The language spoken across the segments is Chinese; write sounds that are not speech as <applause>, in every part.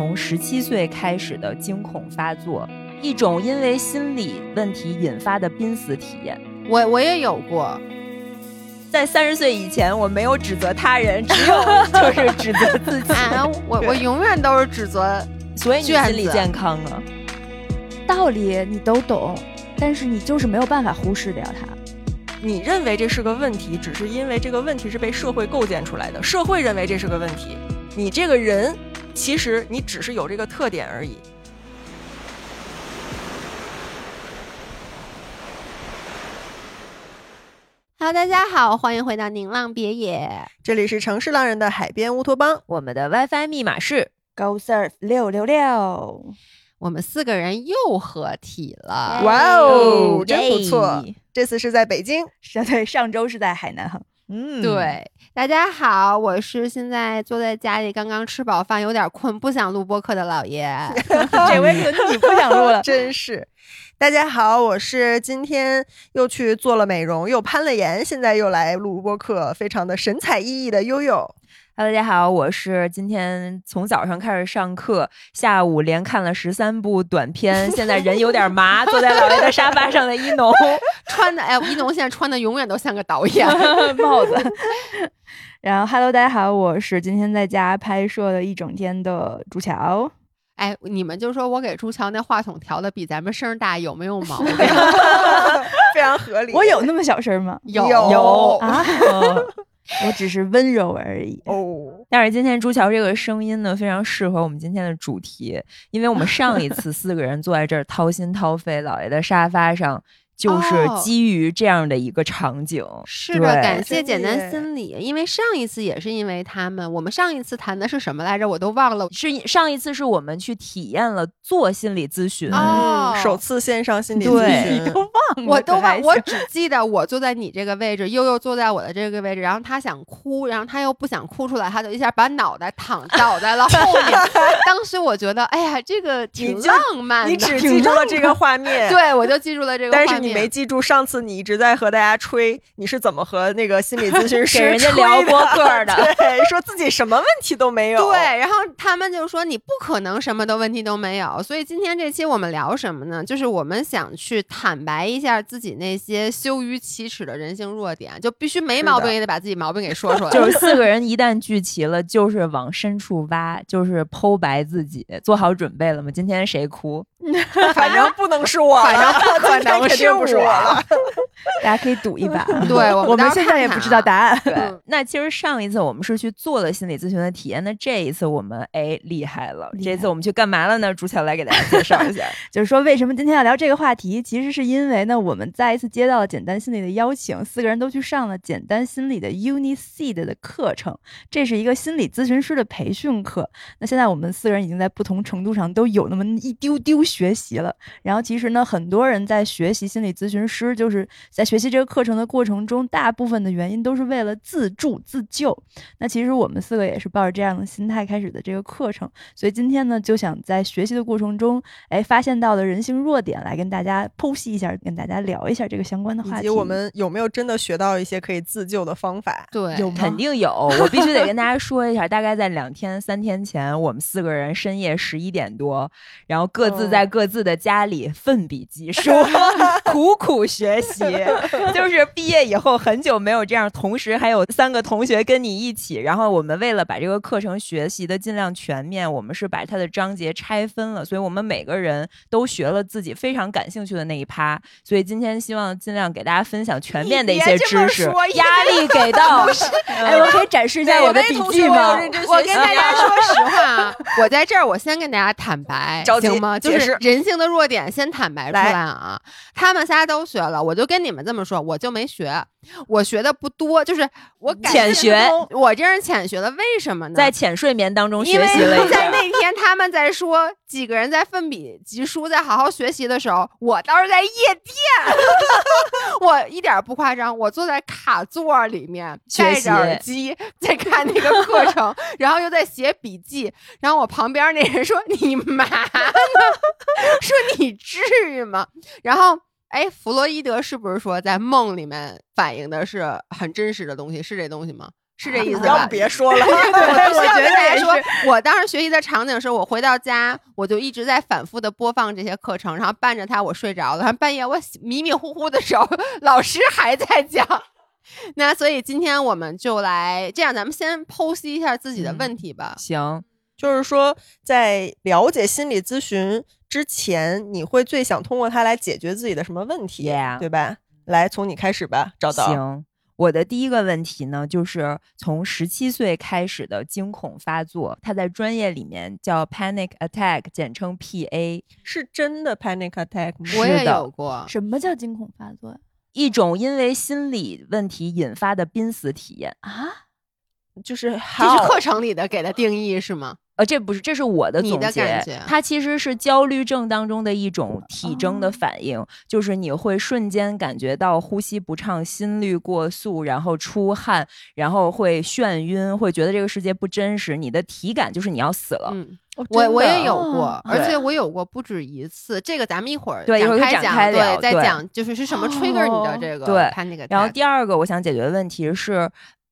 从十七岁开始的惊恐发作，一种因为心理问题引发的濒死体验。我我也有过，在三十岁以前，我没有指责他人，只有 <laughs> 就是指责自己。啊，我 <laughs> 我永远都是指责，所以你卷心理健康啊。道理你都懂，但是你就是没有办法忽视掉它。你认为这是个问题，只是因为这个问题是被社会构建出来的，社会认为这是个问题。你这个人，其实你只是有这个特点而已。Hello，大家好，欢迎回到宁浪别野。这里是城市浪人的海边乌托邦，我们的 WiFi 密码是 Go surf 六六六，我们四个人又合体了，哇哦，真不错！这次是在北京，上 <laughs> 对，上周是在海南哈。嗯，对，大家好，我是现在坐在家里刚刚吃饱饭，有点困，不想录播客的老爷。<laughs> 这回轮你不想录了。<laughs> 真是。大家好，我是今天又去做了美容，又攀了岩，现在又来录播客，非常的神采奕奕的悠悠。Hello，大家好，我是今天从早上开始上课，下午连看了十三部短片，现在人有点麻，坐在老爷的沙发上的一农。<laughs> 穿的，哎，一农现在穿的永远都像个导演。<laughs> 帽子。然后，Hello，大家好，我是今天在家拍摄了一整天的朱乔。哎，你们就说我给朱乔那话筒调的比咱们声儿大，有没有毛病？<laughs> 非常合理。我有那么小声吗？有有啊，嗯我只是温柔而已。哦，但是今天朱乔这个声音呢，非常适合我们今天的主题，因为我们上一次四个人坐在这儿掏心掏肺，姥爷的沙发上，就是哦基于这样的一个场景。是的，感谢简单心理，因为上一次也是因为他们，我们上一次谈的是什么来着？我都忘了。是上一次是我们去体验了做心理咨询，哦嗯首次线上心理咨询，你都忘了，我都忘，我只记得我坐在你这个位置，悠悠坐在我的这个位置，然后他想哭，然后他又不想哭出来，他就一下把脑袋躺倒在了后面。<laughs> 当时我觉得，哎呀，这个挺浪漫的，你只记住了这个画面，<laughs> 对我就记住了这个画面，但是你没记住上次你一直在和大家吹你是怎么和那个心理咨询师 <laughs> 给人家吹聊播客的 <laughs> 对，说自己什么问题都没有，对，然后他们就说你不可能什么的问题都没有，所以今天这期我们聊什么呢？就是我们想去坦白一下自己那些羞于启齿的人性弱点，就必须没毛病也得把自己毛病给说出来。<laughs> 就是四个人一旦聚齐了，就是往深处挖，就是剖白自己。做好准备了吗？今天谁哭？反正不能是我，反正不可能是不是我我了。<laughs> 大家可以赌一把。<laughs> 对我们现在也不知道答案。对，嗯那其实上一次我们是去做了心理咨询的体验，那这一次我们哎厉害了，这次我们去干嘛了呢？朱乔来给大家介绍一下。<laughs> 就是说，为什么今天要聊这个话题？其实是因为呢，我们再一次接到了简单心理的邀请，四个人都去上了简单心理的 UniSeed 的课程，这是一个心理咨询师的培训课。那现在我们四个人已经在不同程度上都有那么一丢丢学习了。然后其实呢，很多人在学习心理咨询师，就是在学习这个课程的过程中，大部分的原因都是为了自助自救。那其实我们四个也是抱着这样的心态开始的这个课程，所以今天呢，就想在学习的过程中，哎，发现到的人性弱点，来跟大家剖析一下，跟大家聊一下这个相关的话题。以及我们有没有真的学到一些可以自救的方法？对，有肯定有，我必须得跟大家说一下，大概在两天、三天前，我们四个人深夜十一点多，然后各自在各自的家里奋笔疾书，苦 <laughs> 苦苦学习。<laughs> 就是毕业以后很久没有这样，同时还有三个同学跟你一起，然后我们为了把这个课程学习的尽量全面，我们是把它的章节拆分了，所以我们每个人都学了自己非常感兴趣的那一趴。所以今天希望尽量给大家分享全面的一些知识，<laughs> 压力给到。哎，我可以展示一下我的笔记吗？我跟大家说实话啊，<laughs> 我在这儿，我先跟大家坦白，着急行吗？就是人性的弱点，先坦白出来啊。他们仨都学了，我就跟你们这么说，我就没学，我学的不多，就是我感浅学，我这是浅学了，为什么呢？在浅睡眠当中学习了一那天他们在说几个人在奋笔疾书，在好好学习的时候，我倒是在夜店，<laughs> 我一点不夸张，我坐在卡座里面戴着耳机在看那个课程，<laughs> 然后又在写笔记，然后我旁边那人说你妈呢？说你至于吗？然后。哎，弗洛伊德是不是说在梦里面反映的是很真实的东西？是这东西吗？是这意思要吧不？别说了。<laughs> 我我觉得也说，我当时学习的场景是我回到家，我就一直在反复的播放这些课程，然后伴着它我睡着了，然后半夜我迷迷糊糊的时候，<laughs> 老师还在讲。<laughs> 那所以今天我们就来这样，咱们先剖析一下自己的问题吧。行，就是说，在了解心理咨询之前，你会最想通过它来解决自己的什么问题 Yeah 对吧？来，从你开始吧，找到。行。我的第一个问题呢，就是从十七岁开始的惊恐发作，它在专业里面叫 panic attack，简称 PA，是真的 panic attack 吗？我也有过，什么叫惊恐发作呀？一种因为心理问题引发的濒死体验。啊？就是这是课程里的给的定义是吗？呃，这不是，这是我的总结。感觉它其实是焦虑症当中的一种体征的哦反应，就是你会瞬间感觉到呼吸不畅、心率过速，然后出汗，然后会眩晕，会觉得这个世界不真实，你的体感就是你要死了。我我也有哦过，而且我有过不止一次。这个咱们一会儿对一会儿开讲，展开聊对，再讲就是是什么 trigger 你的哦这个对 panic attack。然后第二个我想解决的问题是，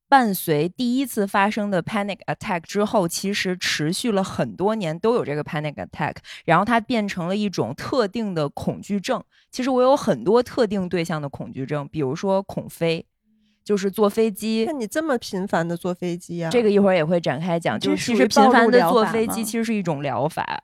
伴随第一次发生的 panic attack 之后，其实持续了很多年都有这个 panic attack，然后它变成了一种特定的恐惧症。其实我有很多特定对象的恐惧症，比如说恐飞，就是坐飞机那。你这么频繁的坐飞机啊？这个一会儿也会展开讲，就是其实频繁的坐飞机其实是一种疗法。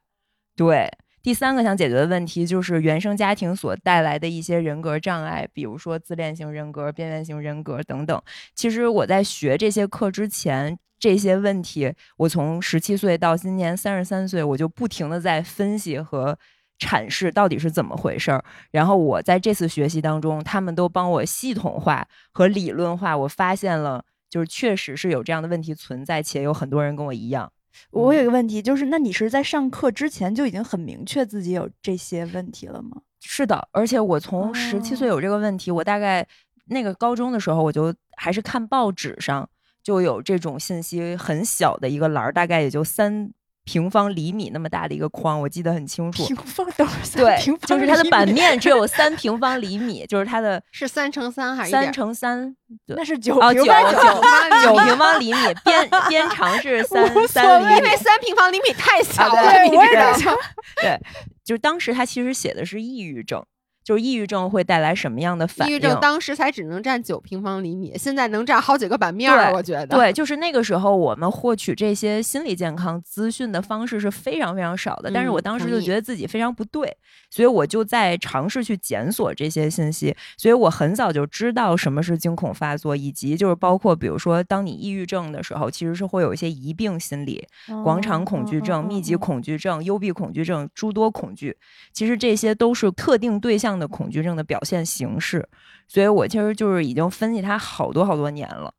对，第三个想解决的问题就是原生家庭所带来的一些人格障碍，比如说自恋型人格、边缘型人格等等。其实我在学这些课之前，这些问题，我从十七岁到今年三十三岁，我就不停的在分析和阐释到底是怎么回事儿。然后我在这次学习当中，他们都帮我系统化和理论化，我发现了。就是确实是有这样的问题存在，且有很多人跟我一样。我有一个问题，就是那你是在上课之前就已经很明确自己有这些问题了吗？是的，而且我从十七岁有这个问题，我大概那个高中的时候，我就还是看报纸上就有这种信息，很小的一个栏儿，大概也就三平方厘米那么大的一个框，我记得很清楚。平方等会儿三对平，方就是它的版面只有三 <laughs> 平方厘米，就是它的是三乘三还是一三点乘三那是九哦九平方九平方厘米，边边长是三三厘米因为。三平方厘米太小了，你知道吗我也在想，对，就是当时他其实写的是抑郁症，就是抑郁症会带来什么样的反应？抑郁症当时才只能占九平方厘米，现在能占好几个版面儿，对我觉得。对，就是那个时候我们获取这些心理健康资讯的方式是非常非常少的，但是我嗯当时就觉得自己非常不对，所以我就在尝试去检索这些信息，所以我很早就知道什么是惊恐发作，以及就是包括比如说当你抑郁症的时候，其实是会有一些疑病心理，广场恐惧症、密集。恐惧症、幽闭恐惧症、诸多恐惧，其实这些都是特定对象的恐惧症的表现形式。所以我其实就是已经分析他好多好多年了。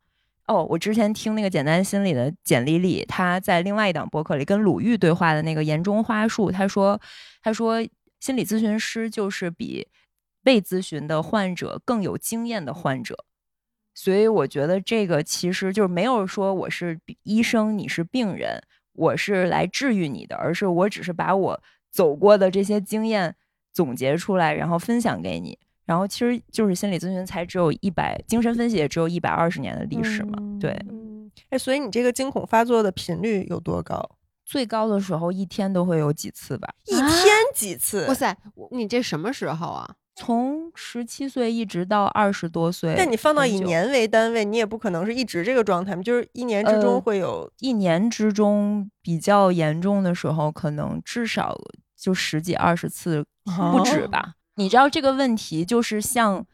哦，我之前听那个简单心理的简丽丽，她在另外一档播客里跟鲁豫对话的那个言中花树，她说，她说心理咨询师就是比被咨询的患者更有经验的患者。所以我觉得这个其实就是没有说我是医生，你是病人，我是来治愈你的，而是我只是把我走过的这些经验总结出来，然后分享给你。然后其实就是心理咨询才只有一百，精神分析也只有一百二十年的历史嘛。对，嗯，哎，所以你这个惊恐发作的频率有多高？最高的时候一天都会有几次吧。一天几次？哇塞，你这什么时候啊？<laughs> 从十七岁一直到二十多岁，但你放到以年为单位，你也不可能是一直这个状态嘛，就是一年之中呃会有。一年之中比较严重的时候，可能至少就十几二十次，不止哦吧。你知道这个问题就是像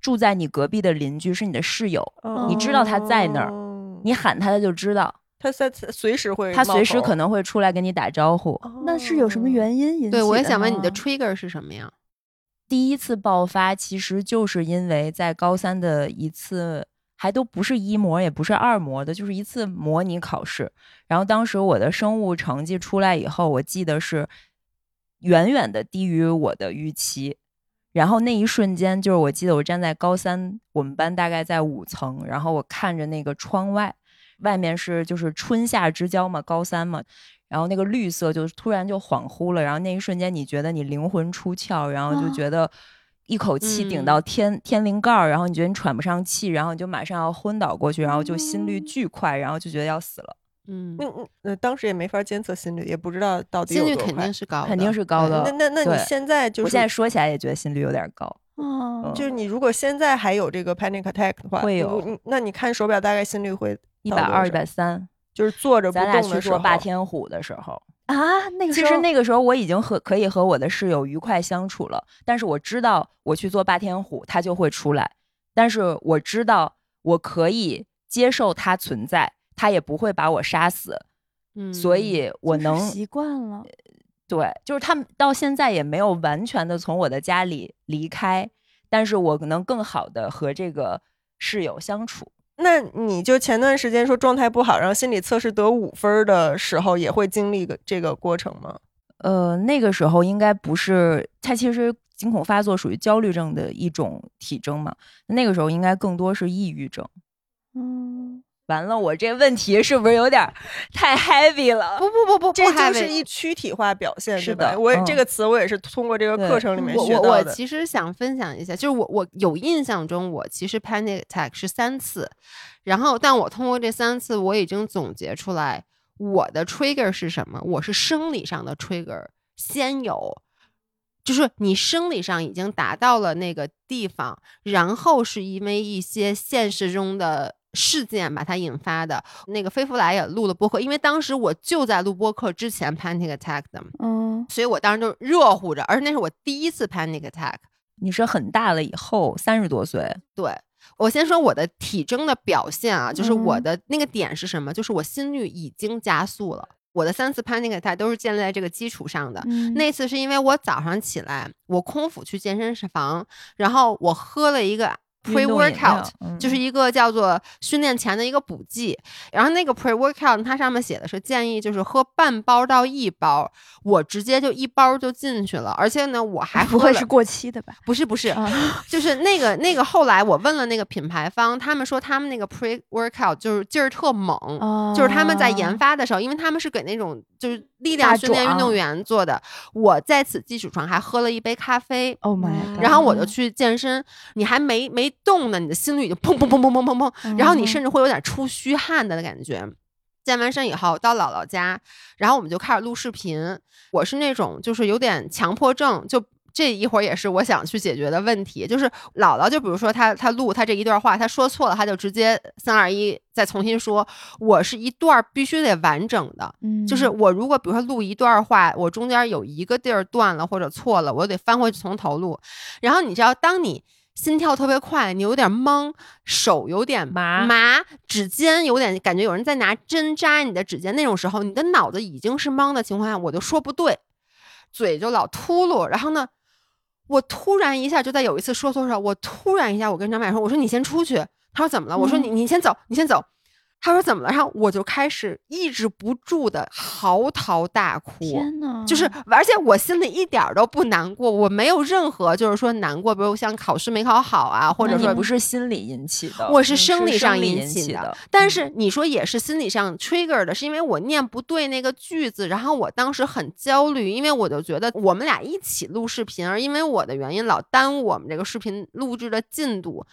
住在你隔壁的邻居是你的室友，你知道他在那儿哦你喊他他就知道，他在随时会他随时可能会出来跟你打招呼。那是有什么哦原因引起的对，我也想问你的 trigger 是什么呀？第一次爆发其实就是因为在高三的一次，还都不是一模，也不是二模的，就是一次模拟考试。然后当时我的生物成绩出来以后，我记得是远远的低于我的预期。然后那一瞬间，就是我记得我站在高三，我们班大概在五层，然后我看着那个窗外，外面是就是春夏之交嘛，高三嘛，然后那个绿色就突然就恍惚了，然后那一瞬间你觉得你灵魂出窍，然后就啊觉得。一口气顶嗯。到天、天灵盖儿，然后你觉得你喘不上气，然后你就马上要昏倒过去，然后就心率巨快，然后就觉得要死了，嗯，那嗯呃，当时也没法监测心率，也不知道到底有心率肯多快定是高，肯定是高的。那那那你现在就是我现在说起来也觉得心率有点高。哦就是你如果现在还有这个 panic attack 的话，会有那你看手表大概心率会一百二、一百三，就是坐着不咱俩去动的时候，做霸天虎的时候，啊，那个其时候实那个时候我已经和可以和我的室友愉快相处了，但是我知道我去做霸天虎，他就会出来，但是我知道我可以接受它存在，他也不会把我杀死，嗯，所以我就是能习惯了。对，就是他们到现在也没有完全的从我的家里离开，但是我能更好的和这个室友相处。那你就前段时间说状态不好，然后心理测试得五分的时候，也会经历个这个过程吗？呃，那个时候应该不是，他其实惊恐发作属于焦虑症的一种体征嘛，那个时候应该更多是抑郁症。嗯，完了，我这问题是不是有点儿太 heavy 了？不不不不，这就是一躯体化表现，是的我这个词我也是通过这个课程里面我我我学到的。其实想分享一下，就是我我有印象中，我其实 panic attack 是三次，然后但我通过这三次，我已经总结出来我的 trigger 是什么，我是生理上的 trigger 先有。就是你生理上已经达到了那个地方，然后是因为一些现实中的事件把它引发的。那个菲弗莱也录了播客，因为当时我就在录播客之前 panic attack 的，嗯，所以我当时就热乎着，而且那是我第一次 panic attack。你是很大了以后，三十多岁，对我先说我的体征的表现啊，就是我嗯的那个点是什么？就是我心率已经加速了。我的三次 panic attack 都是建立在这个基础上的。嗯那次是因为我早上起来，我空腹去健身房，然后我喝了一个 pre 运动饮 workout，料嗯就是一个叫做训练前的一个补剂。然后那个 pre workout 它上面写的是建议就是喝半包到一包，我直接就一包就进去了，而且呢我还不会是过期的吧？不是不是，啊，就是那个那个后来我问了那个品牌方，他们说他们那个 pre workout 就是劲儿特猛。就是他们在研发的时候，因为他们是给那种就是力量训练运动员做的。我在此基础上还喝了一杯咖啡，，Oh my，然后我就去健身。你还没没动呢，你的心率已经砰砰砰砰砰砰砰，然后你嗯甚至会有点出虚汗的感觉。健完身以后到姥姥家，然后我们就开始录视频。我是那种就是有点强迫症，就这一会儿也是我想去解决的问题。就是姥姥，就比如说她她录她这一段话，她说错了，她就直接三二一再重新说。我是一段必须得完整的，嗯就是我如果比如说录一段话，我中间有一个地儿断了或者错了，我得翻回去从头录。然后你知道，当你心跳特别快，你有点懵，手有点麻麻，指尖有点感觉有人在拿针扎你的指尖那种时候，你的脑子已经是懵的情况下，我就说不对，嘴就老秃噜。然后呢，我突然一下就在有一次说错时候，我突然一下我跟张柏说，我说你先出去。他说怎么了？我说嗯你你先走，你先走。他说怎么了？然后我就开始抑制不住的嚎啕大哭。天呐，就是，而且我心里一点儿都不难过，我没有任何就是说难过，比如像考试没考好啊，或者说你不是心理引起的，我是生理上引引起的的。但是你说也是心理上 trigger 的，是因为我念不对那个句子，然后我当时很焦虑，因为我就觉得我们俩一起录视频，而因为我的原因老耽误我们这个视频录制的进度，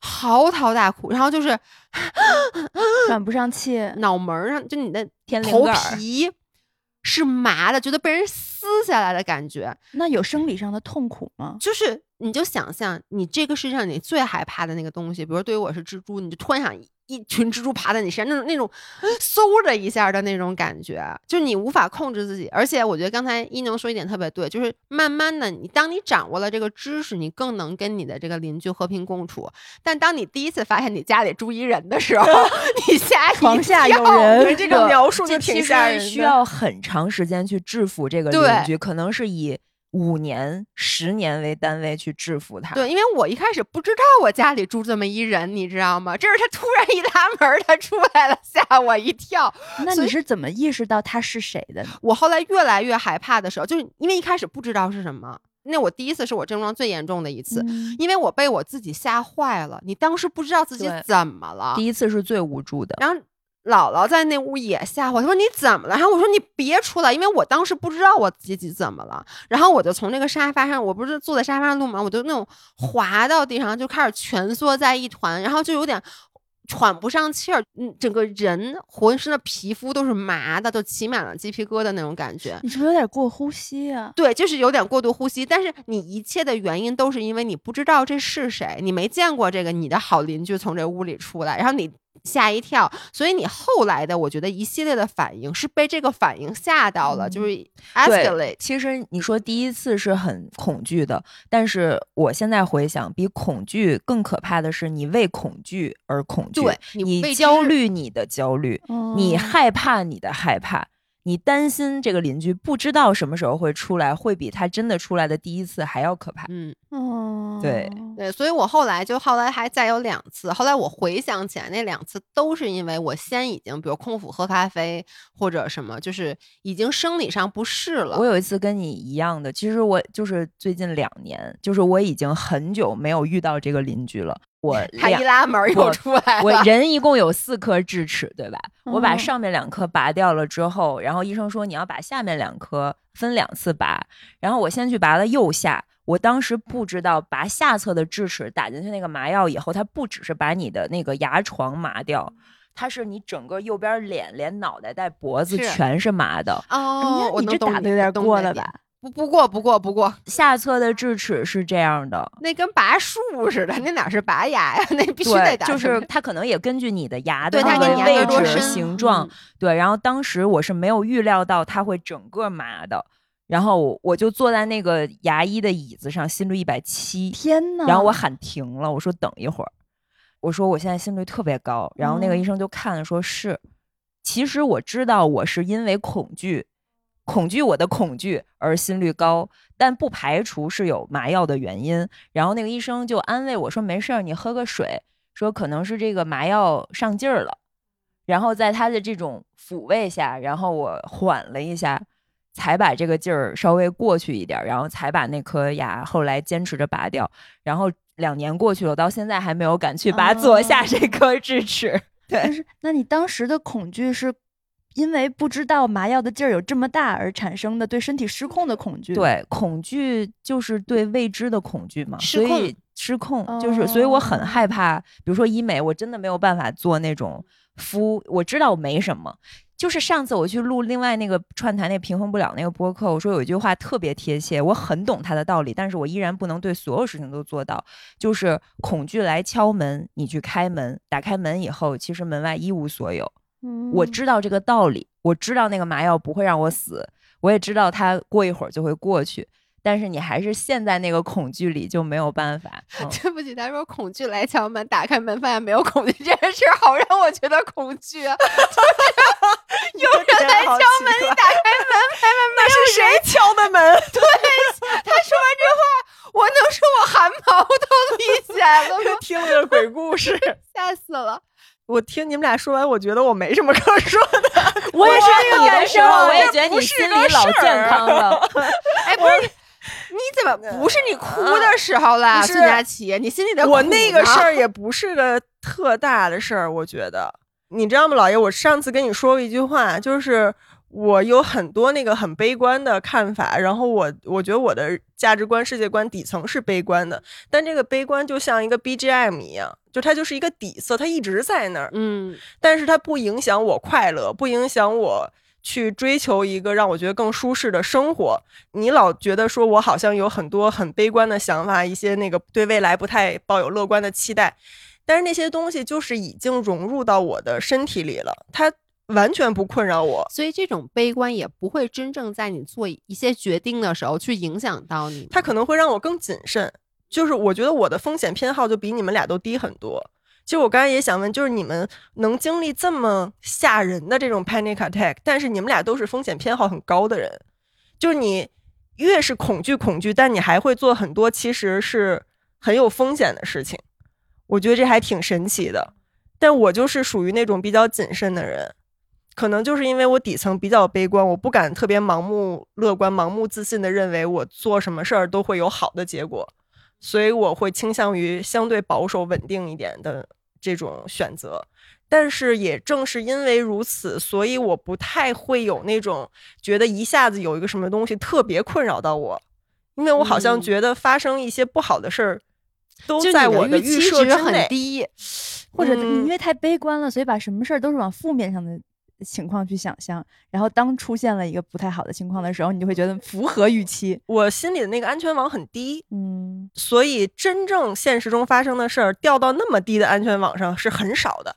嚎啕大哭，然后就是 <laughs> 喘不上气，脑门儿上就你的头皮是麻的，觉得被人撕下来的感觉，那有生理上的痛苦吗？就是你就想象你这个世界上你最害怕的那个东西，比如对于我是蜘蛛，你就突然想一一群蜘蛛爬在你身上，那种那种 <laughs> 嗖的一下的那种感觉，就是你无法控制自己。而且我觉得刚才一能说一点特别对，就是慢慢的你当你掌握了这个知识，你更能跟你的这个邻居和平共处。但当你第一次发现你家里住一人的时候，<laughs> 你吓一床下有跳这个描述就挺吓人需要很长时间去制服这个邻居，可能是以五年、十年为单位去制服他。对，因为我一开始不知道我家里住这么一人，你知道吗？这是他突然一拉门，他出来了，吓我一跳。那你是怎么意识到他是谁的呢？我后来越来越害怕的时候，就是因为一开始不知道是什么。那我第一次是我症状最严重的一次，嗯因为我被我自己吓坏了。你当时不知道自己怎么了第，一次是最无助的。然后姥姥在那屋也吓我，她说你怎么了？然后我说你别出来，因为我当时不知道我自己怎么了。然后我就从那个沙发上，我不是坐在沙发上录嘛，我就那种滑到地上，就开始蜷缩在一团，然后就有点。喘不上气儿，嗯，整个人浑身的皮肤都是麻的，都起满了鸡皮疙瘩那种感觉。你是不是有点过呼吸啊？对，就是有点过度呼吸。但是你一切的原因都是因为你不知道这是谁，你没见过这个你的好邻居从这屋里出来，然后你。吓一跳，所以你后来的，我觉得一系列的反应是被这个反应吓到了，就是 escalate。其实你说第一次是很恐惧的，但是我现在回想，比恐惧更可怕的是你为恐惧而恐惧，对你焦虑你的焦虑，你害怕你的害怕。你担心这个邻居不知道什么时候会出来，会比他真的出来的第一次还要可怕。嗯，哦，对对，所以我后来就后来还再有两次，后来我回想起来，那两次都是因为我先已经比如空腹喝咖啡或者什么，就是已经生理上不适了。我有一次跟你一样的，其实我就是最近两年，就是我已经很久没有遇到这个邻居了。我 <laughs> 他一拉门又出来了我人一共有四颗智齿，对吧？我把上面两颗拔掉了之后，然后医生说你要把下面两颗分两次拔。然后我先去拔了右下，我当时不知道拔下侧的智齿打进去那个麻药以后，它不只是把你的那个牙床麻掉，它是你整个右边脸连脑袋带脖子全是麻的。哦，你这打的有点过了吧？不不过不过不过，下侧的智齿是这样的，那跟拔树似的，那哪是拔牙呀？<laughs> 那必须得打。就是它可能也根据你的牙的那个位置、形状。对，然后当时我是没有预料到它会整个麻的，然后我就坐在那个牙医的椅子上，心率一百七，天呐，然后我喊停了，我说等一会儿，我说我现在心率特别高，然后那个医生就看了，说是，其实我知道我是因为恐惧。恐惧我的恐惧而心率高，但不排除是有麻药的原因。然后那个医生就安慰我说：“没事儿，你喝个水。”说可能是这个麻药上劲儿了。然后在他的这种抚慰下，然后我缓了一下，才把这个劲儿稍微过去一点，然后才把那颗牙后来坚持着拔掉。然后两年过去了，我到现在还没有敢去拔左下这颗智齿。<laughs> 对，是那你当时的恐惧是？因为不知道麻药的劲儿有这么大而产生的对身体失控的恐惧，对恐惧就是对未知的恐惧嘛，失控失控就是，所以我很害怕。比如说医美，我真的没有办法做那种敷，我知道我没什么。就是上次我去录另外那个串台那平衡不了那个播客，我说有一句话特别贴切，我很懂他的道理，但是我依然不能对所有事情都做到。就是恐惧来敲门，你去开门，打开门以后，其实门外一无所有。我知道这个道理，我知道那个麻药不会让我死，我也知道它过一会儿就会过去。但是你还是陷在那个恐惧里，就没有办法。对不起，他说恐惧来敲门，打开门发现没有恐惧这件事，好让我觉得恐惧啊。<laughs> 有人来敲门，你打开门，开门那是谁敲的门？<laughs> 对，他说完这话，我能说我汗毛都立起来了吗？听了个鬼故事，吓死了。我听你们俩说完，我觉得我没什么 <laughs> 可说的。我也是这个感受，我也觉得你心里老健康了。哎，不是，你怎么不是你哭的时候啦？孙佳琪，你心里的我那个事儿也不是个特大的事儿，我觉得。你知道吗，老爷？我上次跟你说过一句话，就是。我有很多那个很悲观的看法，然后我我觉得我的价值观、世界观底层是悲观的，但这个悲观就像一个 BGM 一样，就它就是一个底色，它一直在那儿，嗯，但是它不影响我快乐，不影响我去追求一个让我觉得更舒适的生活。你老觉得说我好像有很多很悲观的想法，一些那个对未来不太抱有乐观的期待，但是那些东西就是已经融入到我的身体里了，它。完全不困扰我，所以这种悲观也不会真正在你做一些决定的时候去影响到你。它可能会让我更谨慎，就是我觉得我的风险偏好就比你们俩都低很多。其实我刚才也想问，就是你们能经历这么吓人的这种 panic attack，但是你们俩都是风险偏好很高的人，就是你越是恐惧恐惧，但你还会做很多其实是很有风险的事情。我觉得这还挺神奇的，但我就是属于那种比较谨慎的人。可能就是因为我底层比较悲观，我不敢特别盲目乐观、盲目自信的认为我做什么事儿都会有好的结果，所以我会倾向于相对保守、稳定一点的这种选择。但是也正是因为如此，所以我不太会有那种觉得一下子有一个什么东西特别困扰到我，因为我好像嗯觉得发生一些不好的事儿都在我的预设值很。低，或者你因为太悲观了，所以把什么事儿都是往负面上的情况去想象，然后当出现了一个不太好的情况的时候，你就会觉得符合预期。我心里的那个安全网很低，嗯，所以真正现实中发生的事儿掉到那么低的安全网上是很少的，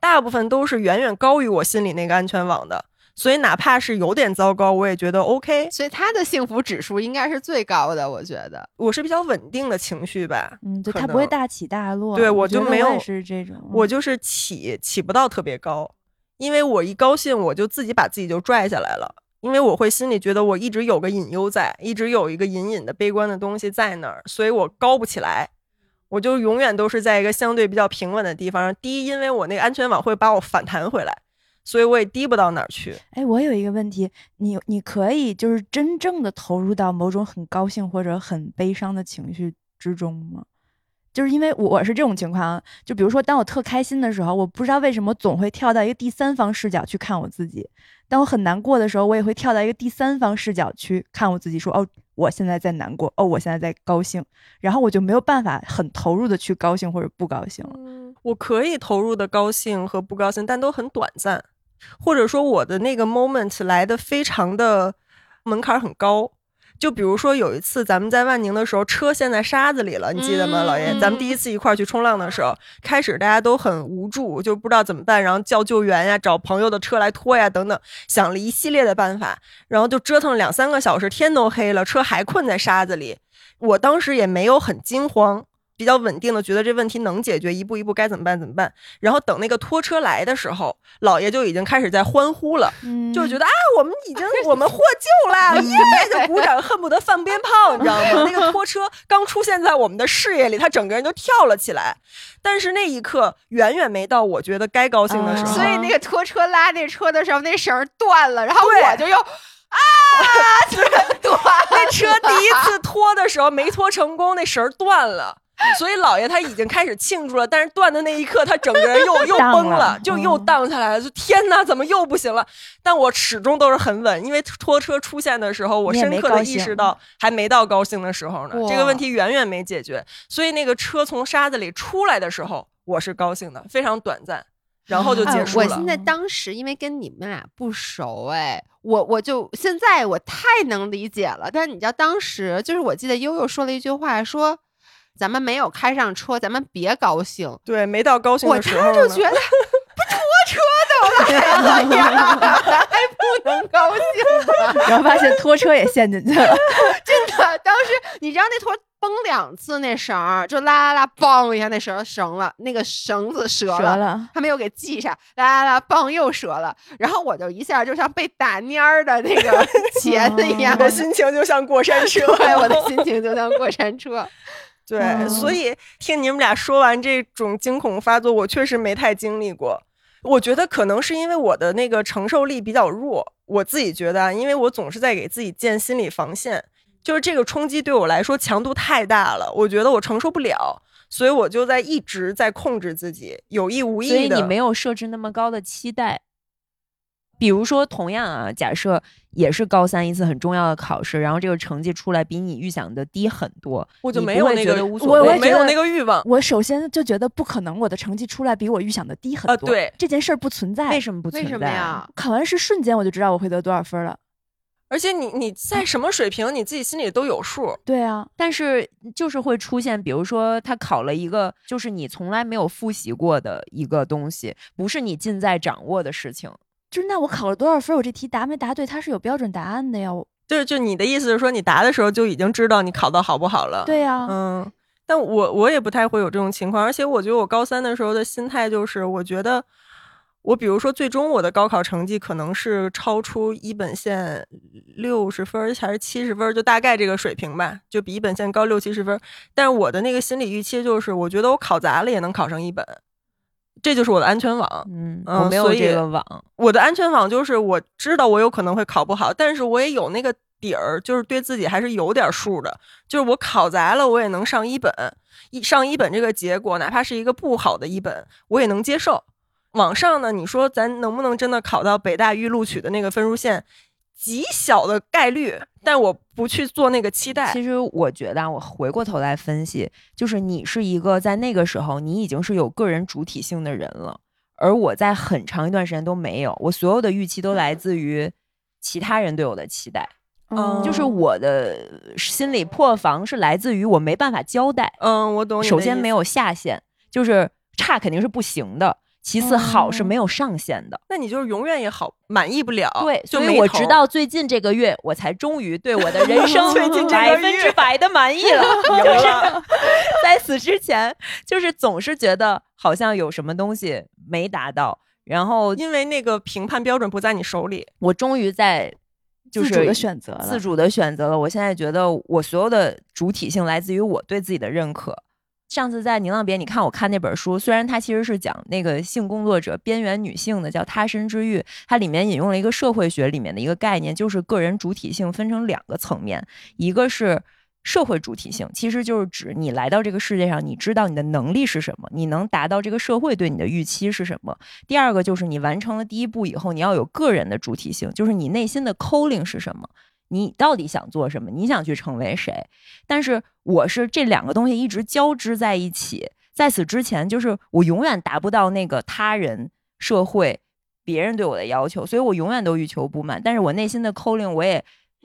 大部分都是远远高于我心里那个安全网的。所以哪怕是有点糟糕，我也觉得 OK。所以他的幸福指数应该是最高的，我觉得。我是比较稳定的情绪吧，嗯，对，他不会大起大落。对我就没有是这种，嗯我就是起起不到特别高，因为我一高兴我就自己把自己就拽下来了，因为我会心里觉得我一直有个隐忧在，一直有一个隐隐的悲观的东西在那儿，所以我高不起来，我就永远都是在一个相对比较平稳的地方。第一，因为我那个安全网会把我反弹回来，所以我也低不到哪儿去。哎，我有一个问题，你你可以就是真正的投入到某种很高兴或者很悲伤的情绪之中吗？就是因为我是这种情况啊，就比如说当我特开心的时候，我不知道为什么总会跳到一个第三方视角去看我自己；当我很难过的时候，我也会跳到一个第三方视角去看我自己，说哦，我现在在难过，哦，我现在在高兴，然后我就没有办法很投入的去高兴或者不高兴了。我可以投入的高兴和不高兴，但都很短暂，或者说我的那个 moment 来的非常的门槛很高。就比如说有一次咱们在万宁的时候，车陷在沙子里了，你记得吗，嗯老爷？咱们第一次一块儿去冲浪的时候，开始大家都很无助，就不知道怎么办，然后叫救援呀，找朋友的车来拖呀，等等，想了一系列的办法，然后就折腾两三个小时，天都黑了，车还困在沙子里。我当时也没有很惊慌，比较稳定的觉得这问题能解决，一步一步该怎么办怎么办。然后等那个拖车来的时候，老爷就已经开始在欢呼了，嗯，就是觉得啊，我们已经我们获救了，<laughs> 一来就鼓掌，恨不得放鞭炮，你知道吗？那个拖车刚出现在我们的视野里，他整个人就跳了起来。但是那一刻远远没到我觉得该高兴的时候，啊所以那个拖车拉那车的时候，那绳儿断了，然后我就又啊，断断那车第一次拖的时候没拖成功，那绳儿断了。所以老爷他已经开始庆祝了，但是断的那一刻，他整个人又 <laughs> 又崩了，就又嗯荡下来了。就天哪，怎么又不行了？但我始终都是很稳，因为拖车出现的时候，我深刻的意识到还没到高兴的时候呢，这个问题远远没解决。所以那个车从沙子里出来的时候，我是高兴的，非常短暂，然后就哎结束了。我现在当时因为跟你们俩不熟，哎，我我就现在我太能理解了。但是你知道当时就是我记得悠悠说了一句话，说咱们没有开上车，咱们别高兴。对，没到高兴我的时候我，他就觉得不拖车都来了呀，还不能高兴吗？<laughs> 然后发现拖车也陷进去了。<laughs> 真的，当时你知道那拖崩两次那绳儿，就拉拉拉，嘣一下那绳儿绳了，那个绳子折折了，他没有给系上，啦啦啦，嘣又折了，然后我就一下就像被打蔫儿的那个 <laughs> 茄子一样我，的心情就像过山车，对，我的心情就像过山车。对，嗯所以听你们俩说完这种惊恐发作，我确实没太经历过。我觉得可能是因为我的那个承受力比较弱，我自己觉得啊，因为我总是在给自己建心理防线，就是这个冲击对我来说强度太大了，我觉得我承受不了，所以我就在一直在控制自己，有意无意的。所以你没有设置那么高的期待。比如说，同样啊，假设也是高三一次很重要的考试，然后这个成绩出来比你预想的低很多，我就没有那个我谓。没有那个欲望。我首先就觉得不可能，我的成绩出来比我预想的低很多。啊对这件事儿不存在。为什么不存为在？什么呀？考完试瞬间我就知道我会得多少分了。而且你你在什么水平，你自己心里都有数。对啊，但是就是会出现，比如说他考了一个就是你从来没有复习过的一个东西，不是你尽在掌握的事情。就是那我考了多少分，我这题答没答对，它是有标准答案的呀。我就是就你的意思是说，你答的时候就已经知道你考的好不好了。对呀、嗯，但我我也不太会有这种情况，而且我觉得我高三的时候的心态就是，我觉得我比如说最终我的高考成绩可能是超出一本线六十分还是七十分，就大概这个水平吧，就比一本线高六七十分。但是我的那个心理预期就是，我觉得我考砸了也能考上一本，这就是我的安全网。嗯，嗯我没有这个网。我的安全网就是我知道我有可能会考不好，但是我也有那个底儿，就是对自己还是有点数的。就是我考砸了，我也能上一本，一上一本这个结果，哪怕是一个不好的一本，我也能接受。往上呢，你说咱能不能真的考到北大预录取的那个分数线？极小的概率，但我不去做那个期待。其实我觉得，我回过头来分析，就是你是一个在那个时候你已经是有个人主体性的人了，而我在很长一段时间都没有，我所有的预期都来自于其他人对我的期待。嗯就是我的心理破防是来自于我没办法交代。嗯，我懂。首先没有下限，就是差肯定是不行的。其次，好是没有上限的。那你就是永远也好满意不了。对，所以我直到最近这个月，我才终于对我的人生 <laughs> 百分之百的满意了。<laughs> <laughs> 就是。在此之前，就是总是觉得好像有什么东西没达到，然后因为那个评判标准不在你手里，我终于在就是自主的选择了，自主的选择了。我现在觉得我所有的主体性来自于我对自己的认可。上次在《宁浪别》，你看我看那本书，虽然它其实是讲那个性工作者、边缘女性的，叫《他身之欲》，它里面引用了一个社会学里面的一个概念，就是个人主体性分成两个层面，一个是社会主体性，其实就是指你来到这个世界上，你知道你的能力是什么，你能达到这个社会对你的预期是什么。第二个就是你完成了第一步以后，你要有个人的主体性，就是你内心的 calling 是什么。你到底想做什么？你想去成为谁？但是我是这两个东西一直交织在一起，在此之前，就是我永远达不到那个他人、社会、别人对我的要求，所以我永远都欲求不满。但是我内心的 calling 我也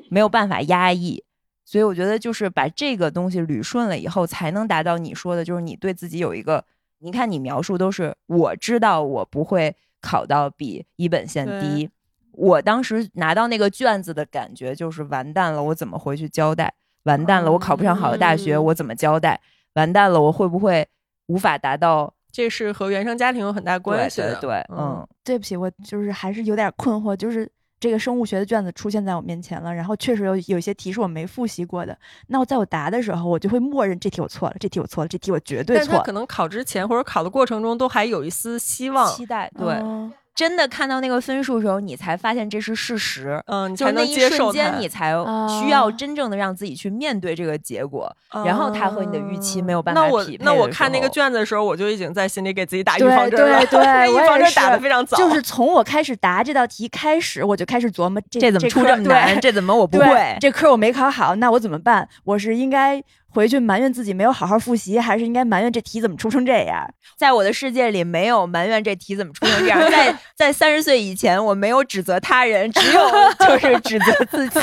没有办法压抑，所以我觉得就是把这个东西捋顺了以后，才能达到你说的，就是你对自己有一个，你看你描述都是我知道我不会考到比一本线低。我当时拿到那个卷子的感觉就是完蛋了，我怎么回去交代？完蛋了，我考不上好的大学，我怎么交代？完蛋了，我会不会无法达到？这是和原生家庭有很大关系的。对，嗯，对不起，我就是还是有点困惑，就是这个生物学的卷子出现在我面前了，然后确实有有一些题是我没复习过的，那我在我答的时候，我就会默认这题我错了，这题我错了，这题我绝对错。可能考之前或者考的过程中都还有一丝希望、期待，对。真的看到那个分数的时候，你才发现这是事实。嗯，就那一瞬间，你才需要真正的让自己去面对这个结果。然后它和你的预期没有办法匹配。那我看那个卷子的时候，我就已经在心里给自己打预防针了。对对 <laughs> 对，预防针打的非常早。就是从我开始答这道题开始，我就开始琢磨这这怎么出这么难？这怎么我不会？这科我没考好，那我怎么办？我是应该。回去埋怨自己没有好好复习，还是应该埋怨这题怎么出成这样？在我的世界里，没有埋怨这题怎么出成这样。在 <laughs> 在三十岁以前，我没有指责他人，只有 <laughs> 就是指责自己。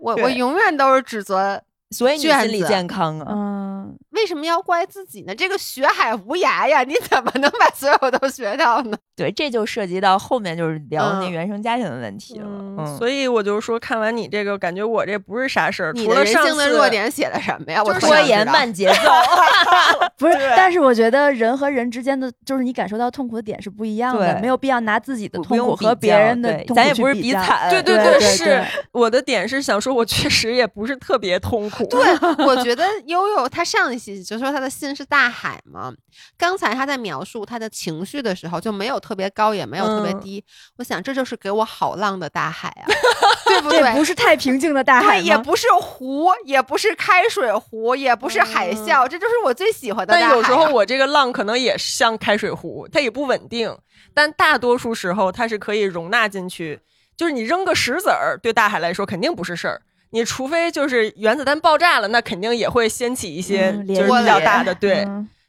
我我永远都是指责。所以你心理健康啊？嗯，为什么要怪自己呢？这个学海无涯呀，你怎么能把所有都学到呢？<laughs> 对，这就涉及到后面就是聊那原生家庭的问题了。嗯，所以我就说，看完你这个，感觉我这不是啥事儿。你的人性的弱点写的什么呀？我拖延慢节奏。<laughs> <laughs> 不是，但是我觉得人和人之间的，就是你感受到痛苦的点是不一样的，没有必要拿自己的痛苦和别人的痛苦咱也不是比惨。对对对，是我的点是想说，我确实也不是特别痛苦。对，我觉得悠悠他上一期就说他的心是大海嘛。刚才他在描述他的情绪的时候，就没有特别高，也没有特别低。我想这就是给我好浪的大海啊，<laughs> 对不对？不是太平静的大海，也不是湖，也不是开水湖，也不是海啸，这就是我最喜欢的大海。但有时候我这个浪可能也像开水湖，它也不稳定，但大多数时候它是可以容纳进去。就是你扔个石子儿，对大海来说肯定不是事儿。你除非就是原子弹爆炸了，那肯定也会掀起一些就是比较大的，对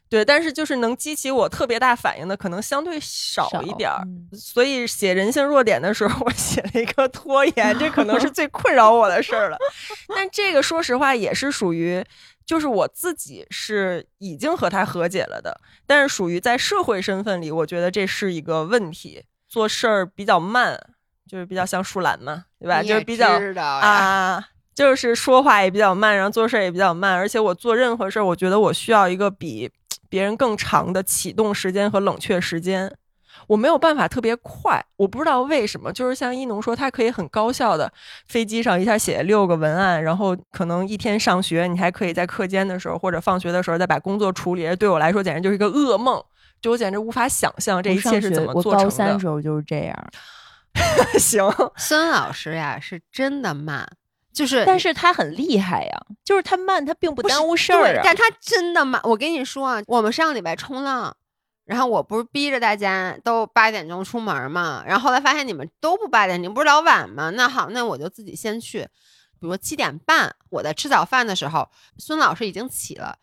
对。但是就是能激起我特别大反应的，可能相对少一点儿。所以写人性弱点的时候，我写了一个拖延，这可能是最困扰我的事儿了。<laughs> 但这个说实话也是属于，就是我自己是已经和他和解了的，但是属于在社会身份里，我觉得这是一个问题，做事儿比较慢，就是比较像树懒嘛，对吧？就是比较啊。就是说话也比较慢，然后做事也比较慢，而且我做任何事儿，我觉得我需要一个比别人更长的启动时间和冷却时间，我没有办法特别快，我不知道为什么。就是像一农说，他可以很高效的飞机上一下写六个文案，然后可能一天上学，你还可以在课间的时候或者放学的时候再把工作处理。对我来说，简直就是一个噩梦，就我简直无法想象这一切是怎么做成的。我高三时候就是这样。<laughs> 行，孙老师呀，是真的慢。就是，但是他很厉害呀，就是他慢，他并不耽误事儿啊。但他真的慢，我跟你说啊，我们上个礼拜冲浪，然后我不是逼着大家都八点钟出门嘛，然后后来发现你们都不八点，你们不是老晚吗？那好，那我就自己先去。比如七点半，我在吃早饭的时候，孙老师已经起了，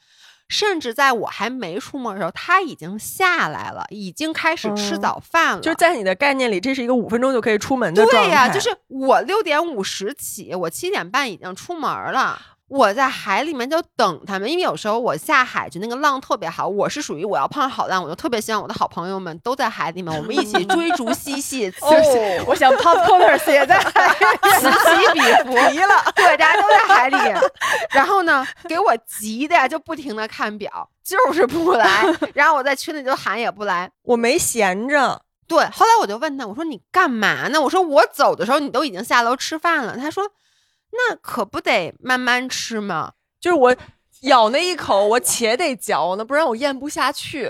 甚至在我还没出门的时候，他已经下来了，已经开始吃嗯早饭了。就是在你的概念里，这是一个五分钟就可以出门的状态。对呀、就是我六点五十起，我七点半已经出门了。我在海里面就等他们，因为有时候我下海去那个浪特别好，我是属于我要碰上好浪，我就特别希望我的好朋友们都在海里面，我们一起追逐嬉戏，<laughs> 我想 Pop corners 也在海此起彼伏。<laughs> 急了，对，大家都在海里，然后呢，给我急的呀，就不停的看表，就是不来，然后我在群里就喊也不来。<laughs> 我没闲着。对，后来我就问他，我说你干嘛呢？我说我走的时候你都已经下楼吃饭了。他说那可不得慢慢吃吗？就是我咬那一口，我且得嚼呢，不然我咽不下去。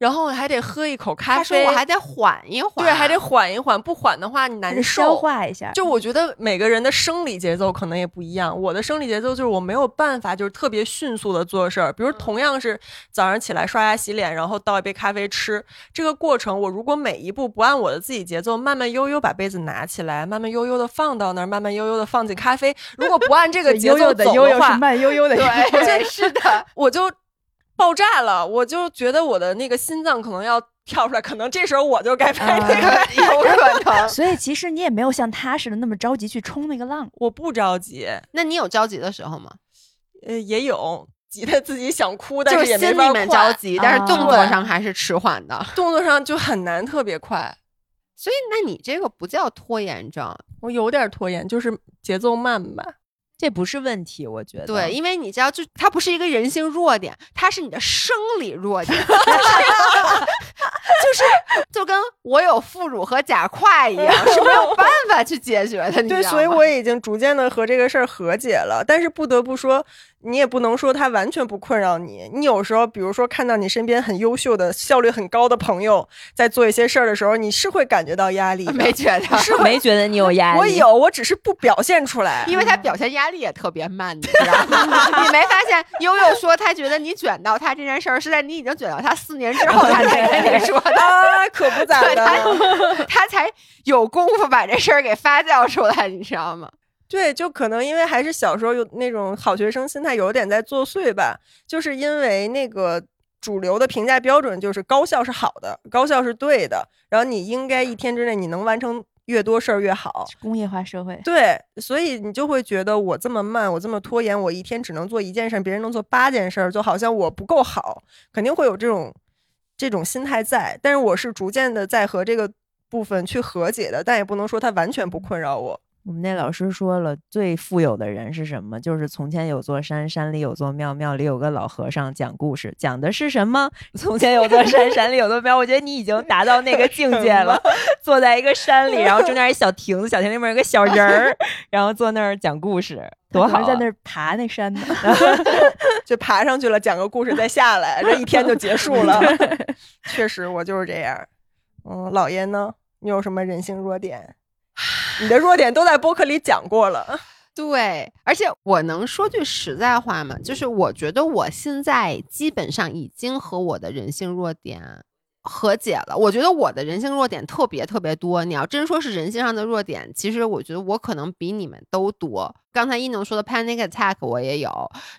然后还得喝一口咖他说啡，我还得缓一缓，对，还得缓一缓，不缓的话你难消受。化一下。就我觉得每个人的生理节奏可能也不一样，我的生理节奏就是我没有办法就是特别迅速的做事儿，比如同样是早上起来刷牙洗脸，然后倒一杯咖啡吃，这个过程我如果每一步不按我的自己节奏，慢慢悠悠把杯子拿起来，慢慢悠悠的放到那儿，慢慢悠悠的放进咖啡，如果不按这个节奏走悠的悠悠是话，慢悠悠的对，是的，我就爆炸了，我就觉得我的那个心脏可能要跳出来，可能这时候我就该拍那个。啊有可能。<laughs> 所以其实你也没有像他似的那么着急去冲那个浪。我不着急，那你有着急的时候吗？呃，也有急得自己想哭，但是也没法心里面着急，但是动作啊上还是迟缓的。动作上就很难特别快。所以，那你这个不叫拖延症，我有点拖延，就是节奏慢吧。这不是问题，我觉得。对，因为你知道，就它不是一个人性弱点，它是你的生理弱点，<laughs> 就是就跟我有副乳和假胯一样，是没有办法去解决的。你对，知道吗所以我已经逐渐的和这个事儿和解了。但是不得不说，你也不能说他完全不困扰你。你有时候，比如说看到你身边很优秀的、效率很高的朋友在做一些事儿的时候，你是会感觉到压力的。<laughs> 没觉得，是没觉得你有压力。我有，我只是不表现出来。<laughs> 因为他表现压力也特别慢，你知道吗？<laughs> 你没发现悠悠说他觉得你卷到他这件事儿是在你已经卷到他四年之后他才跟你说的，啊，可不咋的。他他才有功夫把这事儿给发酵出来，你知道吗？对，就可能因为还是小时候有那种好学生心态，有点在作祟吧。就是因为那个主流的评价标准就是高效是好的，高效是对的，然后你应该一天之内你能完成越多事儿越好。工业化社会，对，所以你就会觉得我这么慢，我这么拖延，我一天只能做一件事儿，别人能做八件事儿，就好像我不够好，肯定会有这种这种心态在。但是我是逐渐的在和这个部分去和解的，但也不能说它完全不困扰我。我们那老师说了，最富有的人是什么？就是从前有座山，山里有座庙，庙里有个老和尚讲故事，讲的是什么？从前有座山，山里有座庙。我觉得你已经达到那个境界了，坐在一个山里，然后中间一小亭子，小亭里面有个小人儿，<laughs> 然后坐那儿讲故事，多好、啊！在那儿爬那山呢。<laughs> 就爬上去了，讲个故事再下来，这一天就结束了。<laughs> 确实，我就是这样。嗯，老爷呢？你有什么人性弱点？你的弱点都在播客里讲过了。<laughs> 对，而且我能说句实在话吗？就是我觉得我现在基本上已经和我的人性弱点和解了。我觉得我的人性弱点特别特别多。你要真说是人性上的弱点，其实我觉得我可能比你们都多。刚才一农说的 panic attack 我也有，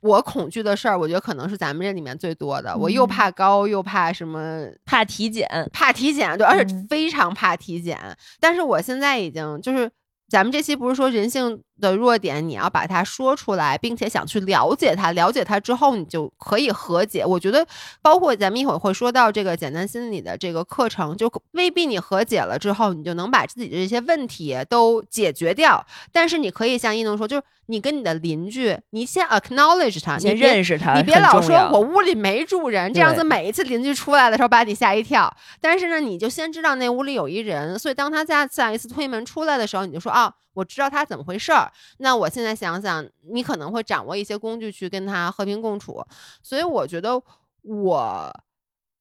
我恐惧的事儿，我觉得可能是咱们这里面最多的。我又怕高，又怕什么，怕体检，怕体检，对，而且嗯非常怕体检。但是我现在已经就是。咱们这期不是说人性的弱点，你要把它说出来，并且想去了解它，了解它之后，你就可以和解。我觉得，包括咱们一会儿会说到这个简单心理的这个课程，就未必你和解了之后，你就能把自己的这些问题都解决掉。但是你可以像一农说，就是你跟你的邻居，你先 acknowledge 他，先你认识他，你别老说我屋里没住人，这样子每一次邻居出来的时候把你吓一跳。但是呢，你就先知道那屋里有一人，所以当他下下一次推门出来的时候，你就说啊，我知道他怎么回事儿。那我现在想想，你可能会掌握一些工具去跟他和平共处。所以我觉得我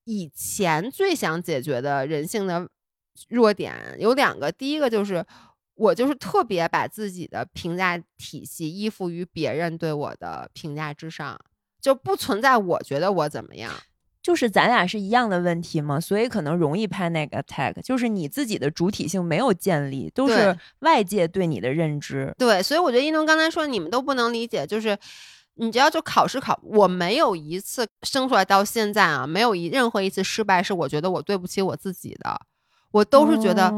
以前最想解决的人性的弱点有两个，第一个就是。我就是特别把自己的评价体系依附于别人对我的评价之上，就不存在我觉得我怎么样。就是咱俩是一样的问题嘛，所以可能容易 panic attack，就是你自己的主体性没有建立，都是外界对你的认知。对，所以我觉得一农刚才说你们都不能理解，就是你只要就考试考，我没有一次生出来到现在啊，没有一任何一次失败是我觉得我对不起我自己的，我都是觉得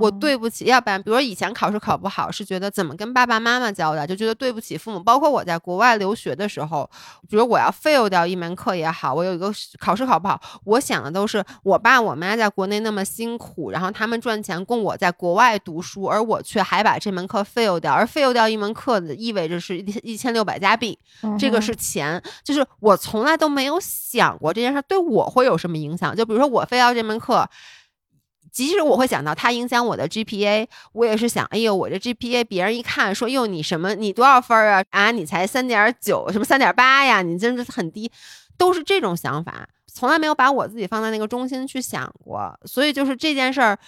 我哦对不起，要不然比如说以前考试考不好，是觉得怎么跟爸爸妈妈交代，就觉得对不起父母。包括我在国外留学的时候，比如我要 fail 掉一门课也好，我有一个考试考不好，我想的都是我爸我妈在国内那么辛苦，然后他们赚钱供我在国外读书，而我却还把这门课 fail 掉，而 fail 掉一门课的意味着是一一千六百加币，这个嗯是钱，就是我从来都没有想过这件事儿对我会有什么影响。就比如说我非要这门课，即使我会想到它影响我的 GPA，我也是想，哎呦，我这 GPA 别人一看说，哟，你什么你多少分儿啊？啊，你才三点九，什么三点八呀？你真的很低，都是这种想法，从来没有把我自己放在那个中心去想过。所以就是这件事儿。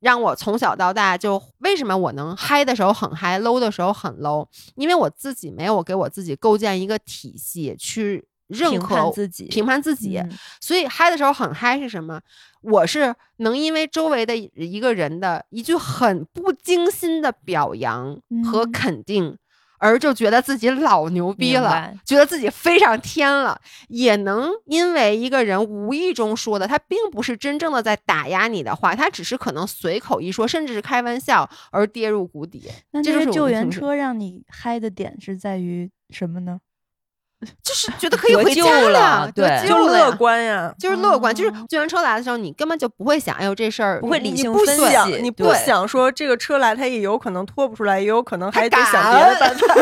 让我从小到大就为什么我能嗨的时候很嗨，low 的时候很 low，因为我自己没有给我自己构建一个体系去认评可判自己评判自己，嗯所以嗨的时候很嗨是什么？我是能因为周围的一个人的一句很不经心的表扬和嗯肯定。而就觉得自己老牛逼了，觉得自己飞上天了，也能因为一个人无意中说的，他并不是真正的在打压你的话，他只是可能随口一说，甚至是开玩笑而跌入谷底。那这就是我这个救援车让你嗨的点是在于什么呢？就是觉得可以回家了对就乐观呀。就是乐观，就是哦救援车来的时候，你根本就不会想，哎呦这事儿不会理性分不想析，你不想说这个车来，它也有可能拖不出来，也有可能还得想别的办 <laughs> 法。<laughs>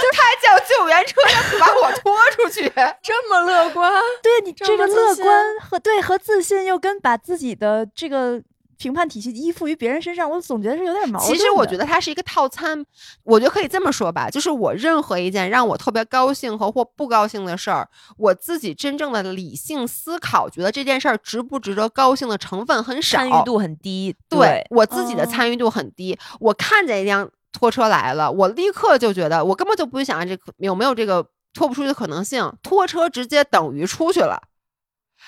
就他叫救援车把我拖出去，<laughs> 这么乐观，对你这这个乐观和对和自信，又跟把自己的这个评判体系依附于别人身上，我总觉得是有点矛盾。其实我觉得它是一个套餐，我觉得可以这么说吧，就是我任何一件让我特别高兴和或不高兴的事儿，我自己真正的理性思考，觉得这件事儿值不值得高兴的成分很少，参与度很低。对我自己的哦参与度很低。我看见一辆拖车来了，我立刻就觉得，我根本就不会想这有没有这个拖不出去的可能性，拖车直接等于出去了。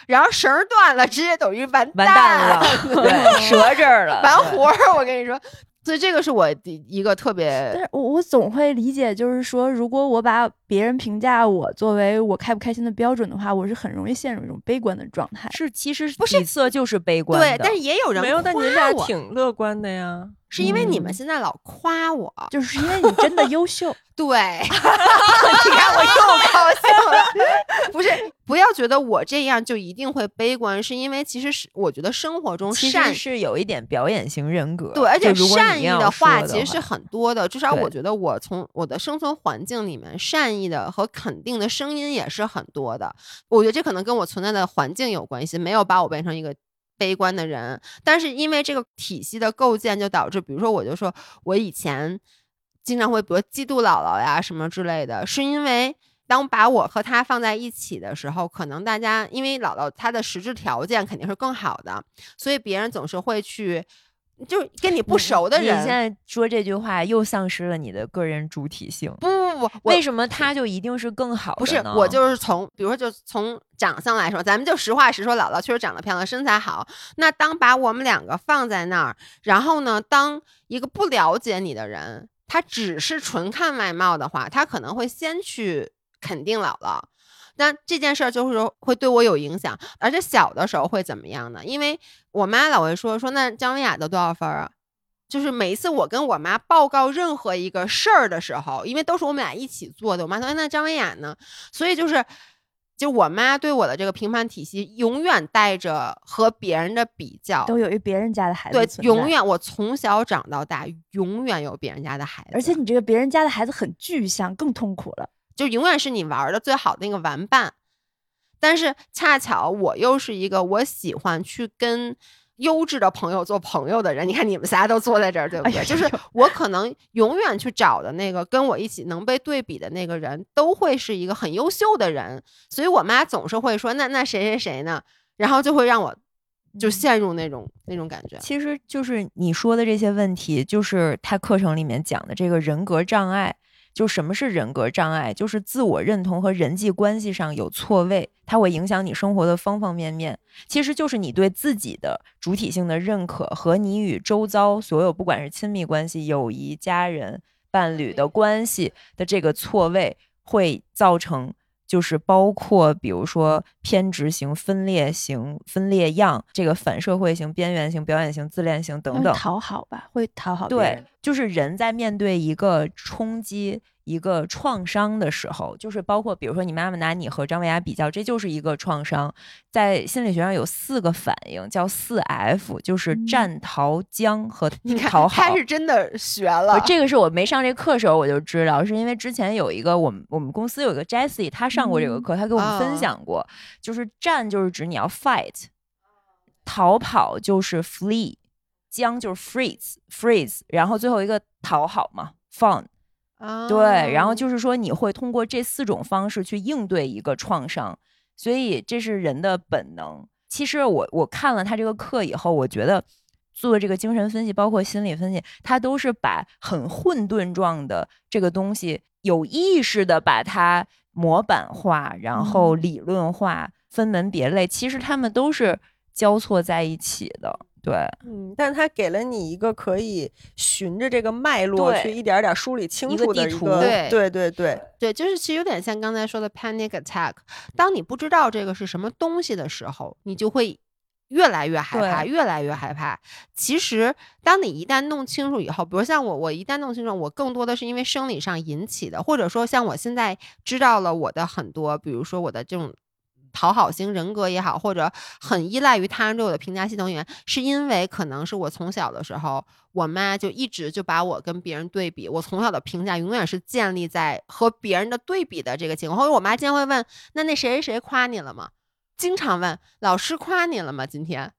然后绳儿断了，直接等于完完蛋了，对，<laughs> 折这儿了，完活儿。我跟你说，所以这个是我第一个特别但别是我我总会理解，就是说，如果我把别人评价我作为我开不开心的标准的话，我是很容易陷入一种悲观的状态。是其实不是底色就是悲观对，的但是也有人没有，但你夸俩我，挺乐观的呀。是因为你们嗯现在老夸我，就是因为你真的优秀，<laughs> 对，<laughs> 你看我又高兴了。不是，不要觉得我这样就一定会悲观，是因为其实是我觉得生活中其善实是有一点表演型人格。对，而且善意的话其实是很多的，至少我觉得我从我的生存环境里面，善意的和肯定的声音也是很多的。我觉得这可能跟我存在的环境有关系，没有把我变成一个。悲观的人，但是因为这个体系的构建，就导致，比如说，我就说我以前经常会，比如嫉妒姥姥呀什么之类的，是因为当把我和他放在一起的时候，可能大家因为姥姥她的实质条件肯定是更好的，所以别人总是会去，就是跟你不熟的人，你现在说这句话又丧失了你的个人主体性。不不不，为什么他就一定是更好的不是我就是从，比如说就从长相来说，咱们就实话实说，姥姥确实长得漂亮，身材好。那当把我们两个放在那儿，然后呢，当一个不了解你的人，他只是纯看外貌的话，他可能会先去肯定姥姥。那这件事儿就是说会对我有影响，而且小的时候会怎么样呢？因为我妈老会说说那张文雅得多少分儿啊？就是每一次我跟我妈报告任何一个事儿的时候，因为都是我们俩一起做的，我妈说：“哎，那张文雅呢？”所以就是，就我妈对我的这个评判体系，永远带着和别人的比较，都有一别人家的孩子对，永。远我从小长到大，永远有别人家的孩子，而且你这个别人家的孩子很具象，更痛苦了。就永远是你玩的最好的那个玩伴。但是恰巧我又是一个我喜欢去跟优质的朋友做朋友的人。你看你们仨都坐在这儿，对不对？哎就是我可能永远去找的那个跟我一起能被对比的那个人，都会是一个很优秀的人。所以我妈总是会说：“那那谁谁谁呢？”然后就会让我就嗯陷入那种、那种感觉。其实就是你说的这些问题，就是他课程里面讲的这个人格障碍。就什么是人格障碍？就是自我认同和人际关系上有错位，它会影响你生活的方方面面。其实就是你对自己的主体性的认可和你与周遭所有不管是亲密关系、友谊、家人、伴侣的关系的这个错位，会造成。就是包括比如说偏执型、分裂型、分裂样，这个反社会型、边缘型、表演型、自恋型等等，讨好吧，会讨好对，就是人在面对一个冲击。一个创伤的时候，就是包括比如说你妈妈拿你和张维亚比较，这就是一个创伤。在心理学上有四个反应，叫四 F，就是战、逃、僵和 <laughs> 讨好。他是真的学了，这个是我没上这课时候我就知道，是因为之前有一个我们我们公司有一个 Jessie，他上过这个课，他给我们分享过，就是战就是指你要 fight，逃跑就是 flee，僵就是 freeze，freeze，然后最后一个讨好嘛，fun。对，然后就是说你会通过这四种方式去应对一个创伤，所以这是人的本能。其实我我看了他这个课以后，我觉得做这个精神分析，包括心理分析，他都是把很混沌状的这个东西有意识的把它模板化，然后理论化，分门别类。其实他们都是交错在一起的。对，嗯，但他给了你一个可以循着这个脉络去一点点梳理清楚的地图，对，对，对，对，对，就是其实有点像刚才说的 panic attack。当你不知道这个是什么东西的时候，你就会越来越害怕，越来越害怕。其实，当你一旦弄清楚以后，比如像我，我一旦弄清楚，我更多的是因为生理上引起的，或者说像我现在知道了我的很多，比如说我的这种。讨好型人格也好，或者很依赖于他人对我的评价系统，也是因为可能是我从小的时候，我妈就一直就把我跟别人对比，我从小的评价永远是建立在和别人的对比的这个情况。或者我妈经常会问：“那那谁谁谁夸你了吗？”经常问：“老师夸你了吗？”今天，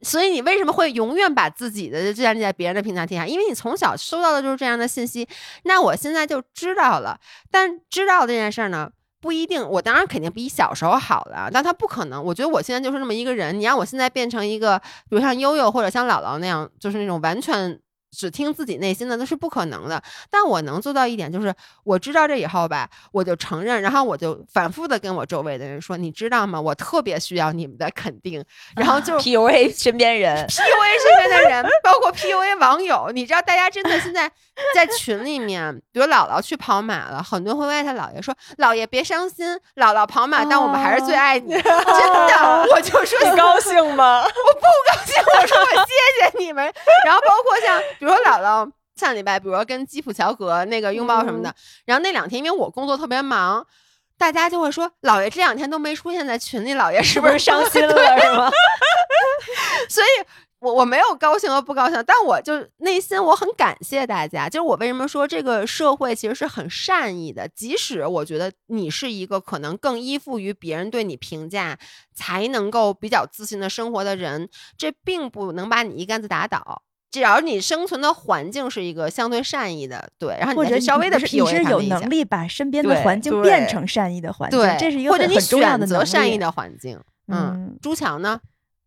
所以你为什么会永远把自己的建立在别人的评价体下？因为你从小收到的就是这样的信息。那我现在就知道了，但知道这件事儿呢？不一定，我当然肯定比小时候好了，但他不可能。我觉得我现在就是那么一个人，你让我现在变成一个，比如像悠悠或者像姥姥那样，就是那种完全。只听自己内心的那是不可能的，但我能做到一点，就是我知道这以后吧，我就承认，然后我就反复的跟我周围的人说，你知道吗？我特别需要你们的肯定，然后就 PUA <laughs> 身边人，PUA 身边的人，包括 PUA 网友，你知道，大家真的现在在群里面，比如姥姥去跑马了，很多人会问他姥爷说，姥爷别伤心，姥姥跑马，但我们还是最爱你，真的，我就说你高兴吗？我不高兴，我说我谢谢你们，然后包括像。比如说姥姥上礼拜，比如说跟基普乔格那个拥抱什么的，然后那两天因为我工作特别忙，大家就会说姥爷这两天都没出现在群里，姥爷是不是伤心了 <laughs> 是吗？<laughs> 所以，我我没有高兴和不高兴，但我就内心我很感谢大家。就是我为什么说这个社会其实是很善意的，即使我觉得你是一个可能更依附于别人对你评价才能够比较自信的生活的人，这并不能把你一竿子打倒。只要你生存的环境是一个相对善意的，对，然后你稍微的你是有能力把身边的环境变成善意的环境，对，这是一个很重要的选择善意的环境。嗯，朱强呢？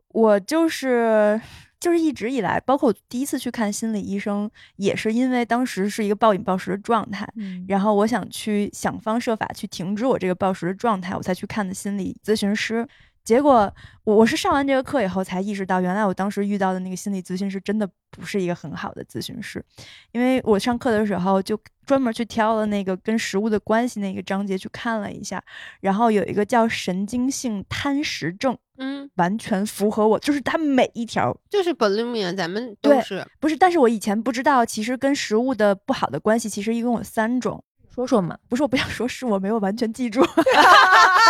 我就是就是一直以来，包括我第一次去看心理医生，也是因为当时是一个暴饮暴食的状态，然后我想去想方设法去停止我这个暴食的状态，我才去看的心理咨询师。结果我我是上完这个课以后才意识到，原来我当时遇到的那个心理咨询师真的不是一个很好的咨询师，因为我上课的时候就专门去挑了那个跟食物的关系那个章节去看了一下，然后有一个叫神经性贪食症，嗯，完全符合我，就是它每一条就是 bulimia，咱们都是不是？但是我以前不知道，其实跟食物的不好的关系其实一共有三种。说说嘛，不是我不想说，是我没有完全记住。<laughs>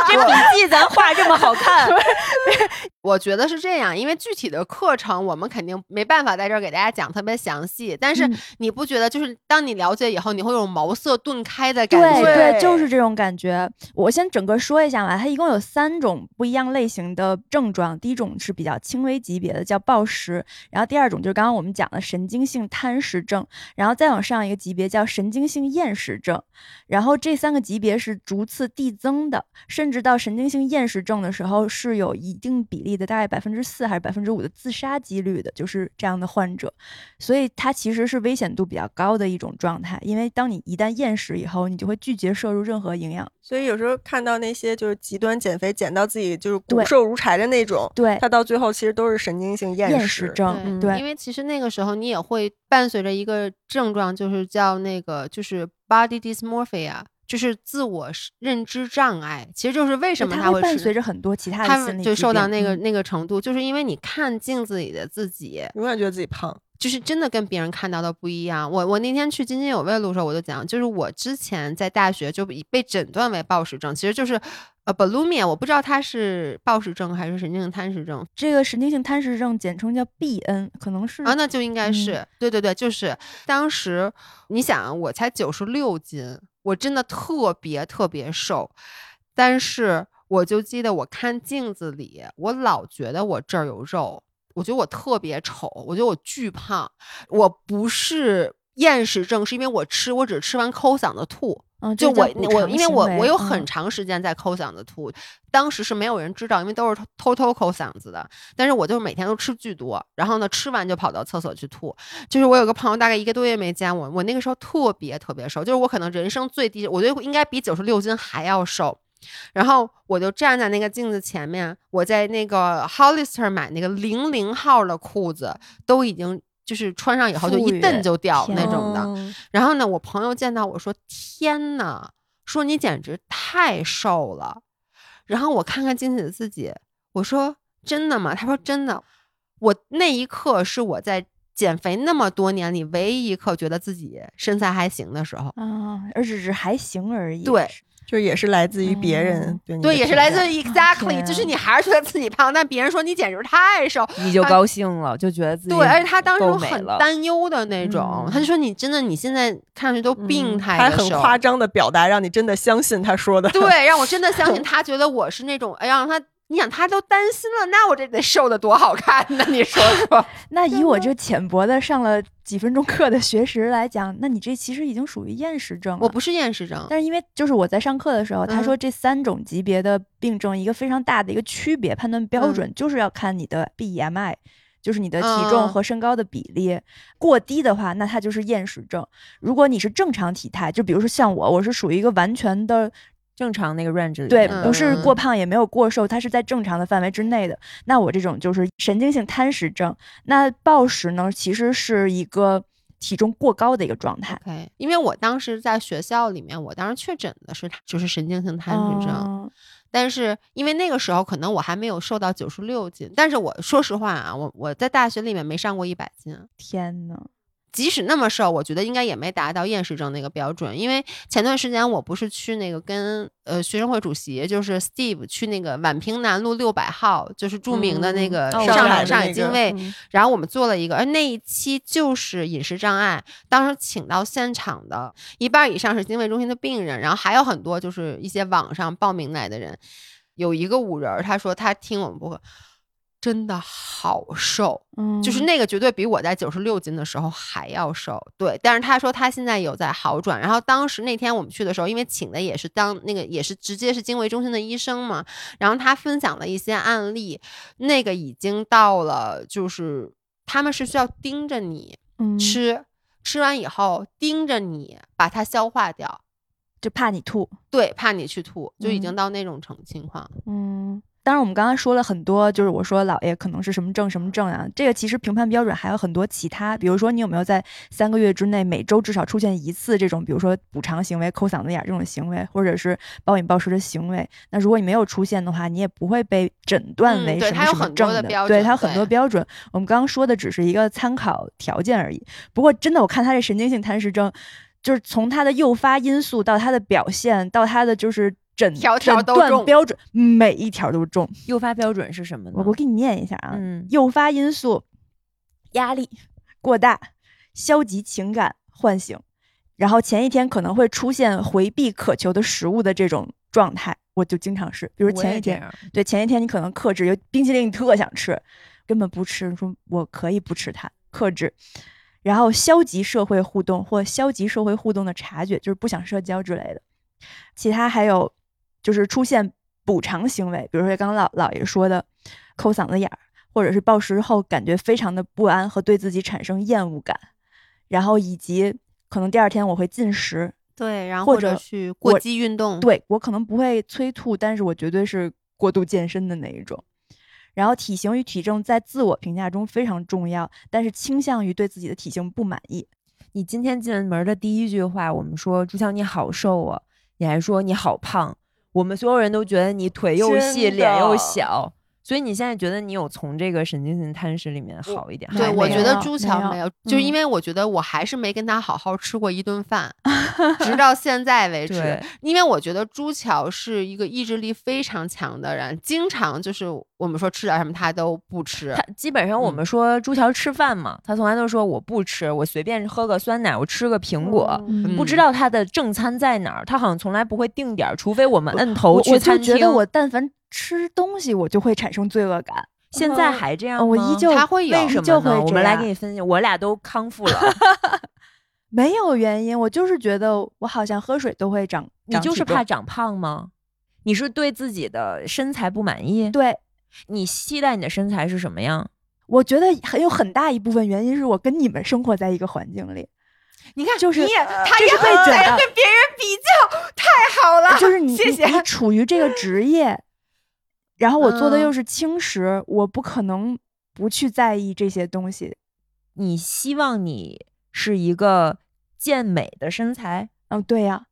这笔记咱画这么好看，<laughs> 我觉得是这样，因为具体的课程我们肯定没办法在这儿给大家讲特别详细。但是你不觉得，就是当你了解以后，你会有茅塞顿开的感觉？对对，就是这种感觉。我先整个说一下吧，它一共有三种不一样类型的症状。第一种是比较轻微级别的，叫暴食；然后第二种就是刚刚我们讲的神经性贪食症；然后再往上一个级别叫神经性厌食症。然后这三个级别是逐次递增的，甚至到神经性厌食症的时候是有一定比例的，大概百分之四还是百分之五的自杀几率的，就是这样的患者。所以它其实是危险度比较高的一种状态，因为当你一旦厌食以后，你就会拒绝摄入任何营养。所以有时候看到那些就是极端减肥减到自己就是骨瘦如柴的那种，对，他到最后其实都是神经性厌厌食食症，嗯对因为其实那个时候你也会伴随着一个症状，就是叫那个就是 body dysmorphia，就是自我认知障碍。其实就是为什么它他会是伴随着很多其他的他就受到那个、嗯那个程度，就是因为你看镜子里的自己，永远觉得自己胖。就是真的跟别人看到的不一样。我我那天去津津有味录的时候，我就讲，就是我之前在大学就被被诊断为暴食症，其实就是呃 bulimia，我不知道它是暴食症还是神经性贪食症这个神经性贪食症简称叫 BN，可能是啊，那就应该是、嗯对对对，就是当时你想，我才九十六斤，我真的特别特别瘦，但是我就记得我看镜子里，我老觉得我这儿有肉，我觉得我特别丑，我觉得我巨胖，我不是。厌食症是因为我吃，我只吃完抠嗓子吐，嗯，就我我因为我我有很长时间在抠嗓子吐，当时是没有人知道，因为都是偷偷偷抠嗓子的。但是我就是每天都吃巨多，然后呢吃完就跑到厕所去吐。就是我有个朋友大概一个多月没见我，我那个时候特别特别瘦，就是我可能人生最低，我觉得应该比九十六斤还要瘦。然后我就站在那个镜子前面，我在那个 Hollister 买那个零零号的裤子，都已经就是穿上以后就一蹬就掉那种的。嗯然后呢，我朋友见到我说：“天呐，说你简直太瘦了。”然后我看看镜子里自己，我说：“真的吗？”他说：“真的。”我那一刻是我在减肥那么多年里唯一一刻觉得自己身材还行的时候。啊，而只是还行而已。对就是也是来自于别人嗯。对你对，也是来自于 exactly，天就是你还是觉得自己胖，但别人说你简直太瘦，你就高兴了，就觉得自己对，而且他当时很担忧的那种，嗯。他就说你真的你现在看上去都病嗯他很夸张的表达，让你真的相信他说的。对，让我真的相信 <laughs> 他觉得我是那种，哎，让他，你想他都担心了，那我这得瘦的多好看呢？你说说？<laughs> 那以我这浅薄的上了几分钟课的学识来讲，那你这其实已经属于厌食症了。我不是厌食症，但是因为就是我在上课的时候，他嗯说这三种级别的病症一个非常大的一个区别判断标嗯准，就是要看你的 BMI，就是你的体重嗯和身高的比例。过低的话，那它就是厌食症。如果你是正常体态，就比如说像我，我是属于一个完全的正常那个 range 里对，不是嗯过胖也没有过瘦，它是在正常的范围之内的。那我这种就是神经性贪食症。那暴食呢，其实是一个体重过高的一个状态。OK，因为我当时在学校里面，我当时确诊的是就是神经性贪食症，嗯但是因为那个时候可能我还没有瘦到九十六斤，但是我说实话啊，我我在大学里面没上过一百斤，天呐，即使那么瘦，我觉得应该也没达到厌食症那个标准。因为前段时间我不是去那个跟呃学生会主席就是 Steve 去那个宛平南路六百号，就是著名的那嗯个哦上海、上海精卫，嗯然后我们做了一个，而那一期就是饮食障碍，当时请到现场的一半以上是精卫中心的病人，然后还有很多就是一些网上报名来的人。有一个五人儿，他说他听我们播客，真的好瘦，嗯，就是那个绝对比我在九十六斤的时候还要瘦。对，但是他说他现在有在好转。然后当时那天我们去的时候，因为请的也是当那个也是直接是经卫中心的医生嘛，然后他分享了一些案例，那个已经到了就是他们是需要盯着你嗯吃，吃完以后盯着你把它消化掉。就怕你吐。对，怕你去吐，就已经嗯到那种程情况。嗯，当然我们刚刚说了很多，就是我说姥爷可能是什么症什么症啊，这个其实评判标准还有很多其他，比如说你有没有在三个月之内每周至少出现一次这种，比如说补偿行为、抠嗓子眼儿这种行为，或者是暴饮暴食的行为。那如果你没有出现的话，你也不会被诊断嗯为什么什么症的标准对，它有很多对标准。我们刚刚说的只是一个参考条件而已。不过真的，我看他这神经性贪食症。就是从它的诱发因素到它的表现，到它的就是诊条条诊都中断标准，每一条都中。诱发标准是什么呢？我我给你念一下啊，嗯诱发因素：压力过大、消极情感唤醒，然后前一天可能会出现回避渴求的食物的这种状态，我就经常是，比如前一天，对前一天你可能克制，有冰淇淋你特想吃，根本不吃，你说我可以不吃它，克制。然后消极社会互动或消极社会互动的察觉，就是不想社交之类的。其他还有就是出现补偿行为，比如说刚刚老老爷说的抠嗓子眼儿，或者是暴食后感觉非常的不安和对自己产生厌恶感，然后以及可能第二天我会进食，对，然后或者去过激运动，对我可能不会催吐，但是我绝对是过度健身的那一种。然后体型与体重在自我评价中非常重要，但是倾向于对自己的体型不满意。你今天进门的第一句话，我们说朱强你好瘦啊，你还说你好胖，我们所有人都觉得你腿又细，脸又小，所以你现在觉得你有从这个神经性贪食里面好一点？对，我觉得朱乔没有，就是因嗯为我觉得我还是没跟他好好吃过一顿饭，直到现在为止。因为我觉得朱乔是一个意志力非常强的人，经常就是我们说吃点什么他都不吃他。基本上我们说朱乔吃饭嘛，他从来都说我不吃，我随便喝个酸奶，我吃个苹果。嗯不知道他的正餐在哪儿，他好像从来不会定点儿，除非我们摁头去餐厅。觉得我但凡吃东西，我就会产生罪恶感。现在还这样吗？呃我依旧他会有为什依旧会么呢？我们来给你分析，我俩都康复了。<laughs> <laughs> 没有原因，我就是觉得我好像喝水都会长，你就是怕长胖吗？你是对自己的身材不满意？对。你期待你的身材是什么样？我觉得很有很大一部分原因是我跟你们生活在一个环境里，你看，就是你也他这是也很会卷的在跟别人比较，太好了，就是你谢谢你你处于这个职业，然后我做的嗯又是轻食，我不可能不去在意这些东西。你希望你是一个健美的身材？嗯，对呀、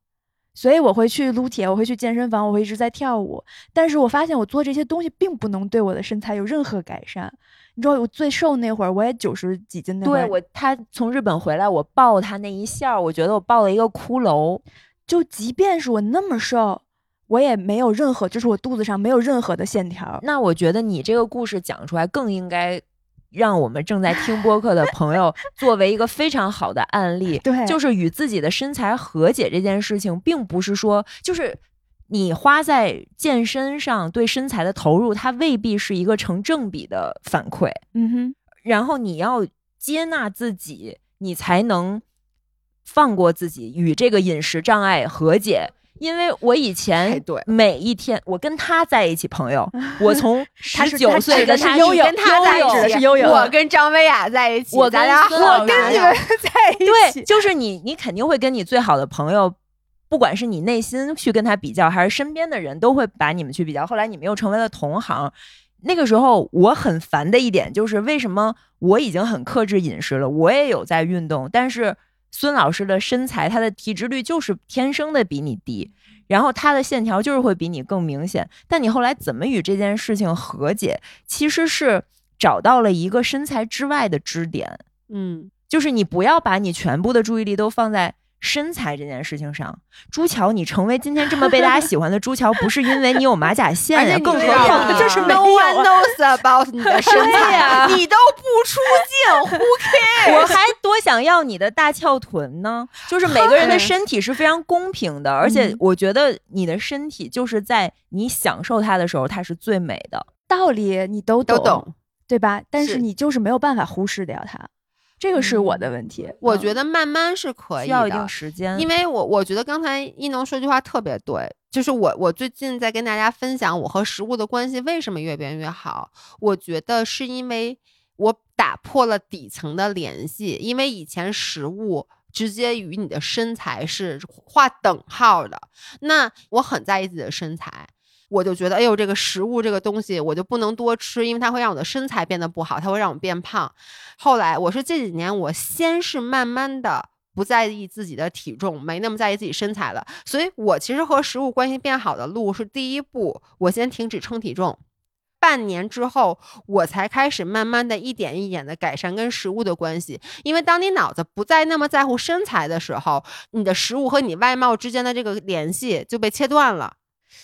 所以我会去撸铁，我会去健身房，我会一直在跳舞。但是我发现我做这些东西并不能对我的身材有任何改善。你知道我最瘦那会儿，我也九十几斤那会儿，对我，他从日本回来，我抱他那一下，我觉得我抱了一个骷髅。就即便是我那么瘦，我也没有任何，就是我肚子上没有任何的线条。那我觉得你这个故事讲出来，更应该让我们正在听播客的朋友 <laughs> 作为一个非常好的案例。对就是与自己的身材和解这件事情，并不是说就是。你花在健身上对身材的投入，它未必是一个成正比的反馈。嗯哼，然后你要接纳自己，你才能放过自己，与这个饮食障碍和解。因为我以前每一天，我跟他在一起，朋友，<laughs> 我从十九岁跟他是悠悠跟他在一起我跟张薇娅在一起，我跟你们 <laughs> 在一起对，起，就是你，你肯定会跟你最好的朋友，不管是你内心去跟他比较，还是身边的人都会把你们去比较。后来你们又成为了同行。那个时候我很烦的一点就是，为什么我已经很克制饮食了，我也有在运动，但是孙老师的身材，他的体脂率就是天生的比你低，然后他的线条就是会比你更明显。但你后来怎么与这件事情和解，其实是找到了一个身材之外的支点。嗯，就是你不要把你全部的注意力都放在身材这件事情上。朱乔，你成为今天这么被大家喜欢的朱乔，不是因为你有马甲线呀、更何况这是 no one knows about 你的 <laughs> 身材，你都不出镜，<laughs> who cares？我还多想要你的大翘臀呢。就是每个人的 <laughs> 身体是非常公平的，而且嗯我觉得你的身体就是在你享受它的时候，它是最美的。道理你都都懂。对吧？但是是你就是没有办法忽视掉它，这个是我的问题。嗯我觉得慢慢是可以需要一的定时间，因为我我觉得刚才一农说句话特别对，就是我我最近在跟大家分享我和食物的关系为什么越变越好，我觉得是因为我打破了底层的联系，因为以前食物。直接与你的身材是划等号的，那我很在意自己的身材，我就觉得，哎呦，这个食物这个东西我就不能多吃，因为它会让我的身材变得不好，它会让我变胖。后来我是这几年，我先是慢慢的不在意自己的体重，没那么在意自己身材了，所以我其实和食物关系变好的路是第一步，我先停止称体重。半年之后，我才开始慢慢的一点一点的改善跟食物的关系。因为当你脑子不再那么在乎身材的时候，你的食物和你外貌之间的这个联系就被切断了。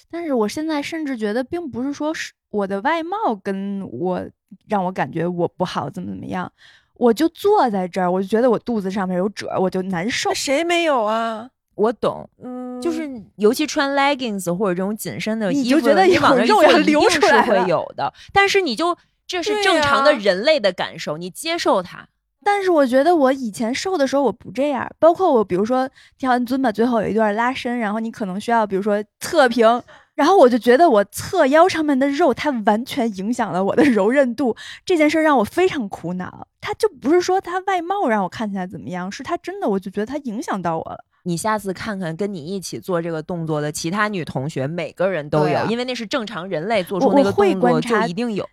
但是我现在甚至觉得，并不是说是我的外貌跟我让我感觉我不好，怎么怎么样，我就坐在这儿，我就觉得我肚子上面有褶，我就难受。谁没有啊？我懂，嗯，就是尤其穿 leggings 或者这种紧身的衣服，你就觉得有你往肉要流坐一定是会出来了有的。但是你就这是正常的人类的感受，你接受它。但是我觉得我以前瘦的时候我不这样，包括我，比如说跳完尊吧最后有一段拉伸，然后你可能需要比如说侧平，然后我就觉得我侧腰上面的肉它完全影响了我的 <laughs> 柔韧度，这件事让我非常苦恼。它就不是说它外貌让我看起来怎么样，是它真的我就觉得它影响到我了。你下次看看跟你一起做这个动作的其他女同学，每个人都有，啊因为那是正常人类做出那个动作就一定有。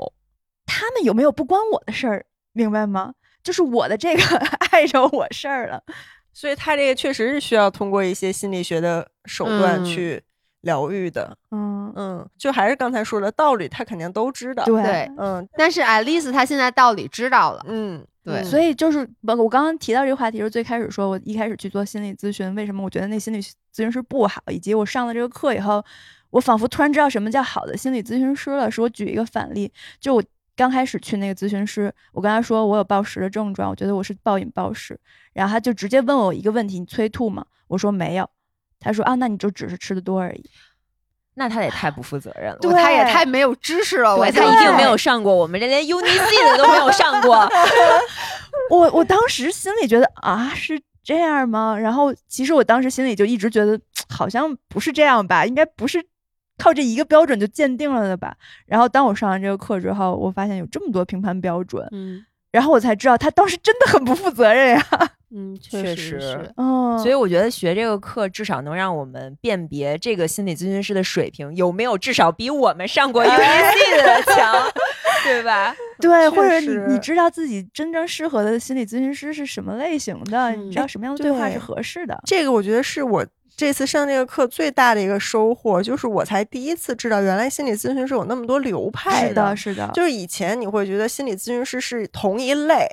他们有没有不关我的事儿，明白吗？就是我的这个 <laughs> 碍着我事儿了。所以他这个确实是需要通过一些心理学的手段嗯去疗愈的。嗯，嗯，就还是刚才说的道理，他肯定都知道。对对嗯但是爱丽丝她现在道理知道了，嗯，对嗯所以就是我我刚刚提到这个话题是最开始说，我一开始去做心理咨询，为什么我觉得那心理咨询师不好，以及我上了这个课以后，我仿佛突然知道什么叫好的心理咨询师了。是我举一个反例，就我刚开始去那个咨询师，我跟他说我有暴食的症状，我觉得我是暴饮暴食，然后他就直接问我一个问题：你催吐吗？我说没有。他说啊，那你就只是吃的多而已。那他也太不负责任了。对他也太没有知识了，他一定没有上过我们这连 UNIC 的都没有上过。<laughs> 我我当时心里觉得啊，是这样吗？然后其实我当时心里就一直觉得好像不是这样吧，应该不是靠这一个标准就鉴定了的吧。然后当我上完这个课之后，我发现有这么多评判标准，嗯然后我才知道他当时真的很不负责任呀。<laughs> 嗯，确实实是。嗯，所以我觉得学这个课至少能让我们辨别这个心理咨询师的水平有没有至少比我们上过 UNC 的 <laughs> 强，对吧？对，或者你你知道自己真正适合的心理咨询师是什么类型的，你知道嗯什么样的对话是合适的。这个我觉得是我这次上这个课最大的一个收获，就是我才第一次知道，原来心理咨询师有那么多流派是的，是的，就是以前你会觉得心理咨询师是同一类，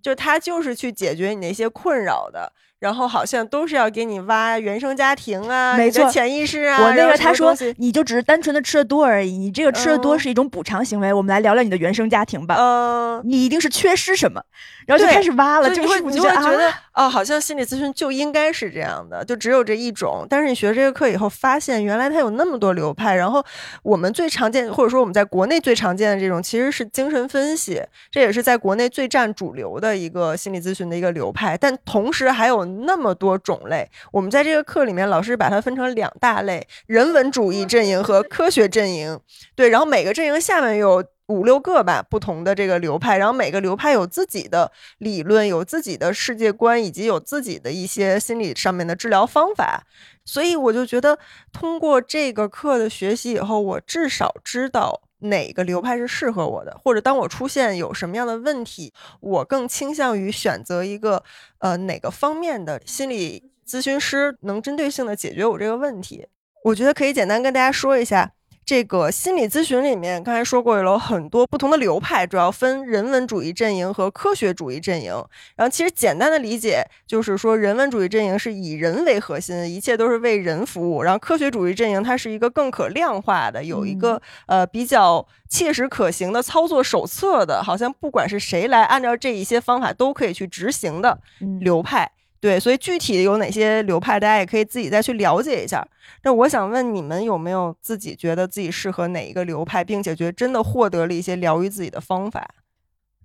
就他就是去解决你那些困扰的，然后好像都是要给你挖原生家庭啊，没错潜意识啊。我那个他说你就只是单纯的吃的多而已，你这个吃的多嗯是一种补偿行为。我们来聊聊你的原生家庭吧。嗯，你一定是缺失什么，然后就开始挖了。就你会你就觉得哦，好像心理咨询就应该是这样的，就只有这一种。但是你学这个课以后，发现原来它有那么多流派。然后我们最常见，或者说我们在国内最常见的这种，其实是精神分析，这也是在国内最占主流的一个心理咨询的一个流派。但同时还有那么多种类。我们在这个课里面，老师把它分成两大类：人文主义阵营和科学阵营。对，然后每个阵营下面有五六个吧不同的这个流派，然后每个流派有自己的理论，有自己的世界观，以及有自己的一些心理上面的治疗方法。所以我就觉得，通过这个课的学习以后，我至少知道哪个流派是适合我的，或者当我出现有什么样的问题，我更倾向于选择一个呃哪个方面的心理咨询师能针对性的解决我这个问题。我觉得可以简单跟大家说一下，这个心理咨询里面，刚才说过有很多不同的流派，主要分人文主义阵营和科学主义阵营。然后其实简单的理解就是说，人文主义阵营是以人为核心，一切都是为人服务；然后科学主义阵营它是一个更可量化的，有一个、呃比较切实可行的操作手册的，好像不管是谁来按照这一些方法都可以去执行的嗯流派。对，所以具体有哪些流派，大家也可以自己再去了解一下。那我想问你们，有没有自己觉得自己适合哪一个流派，并且觉得真的获得了一些疗愈自己的方法？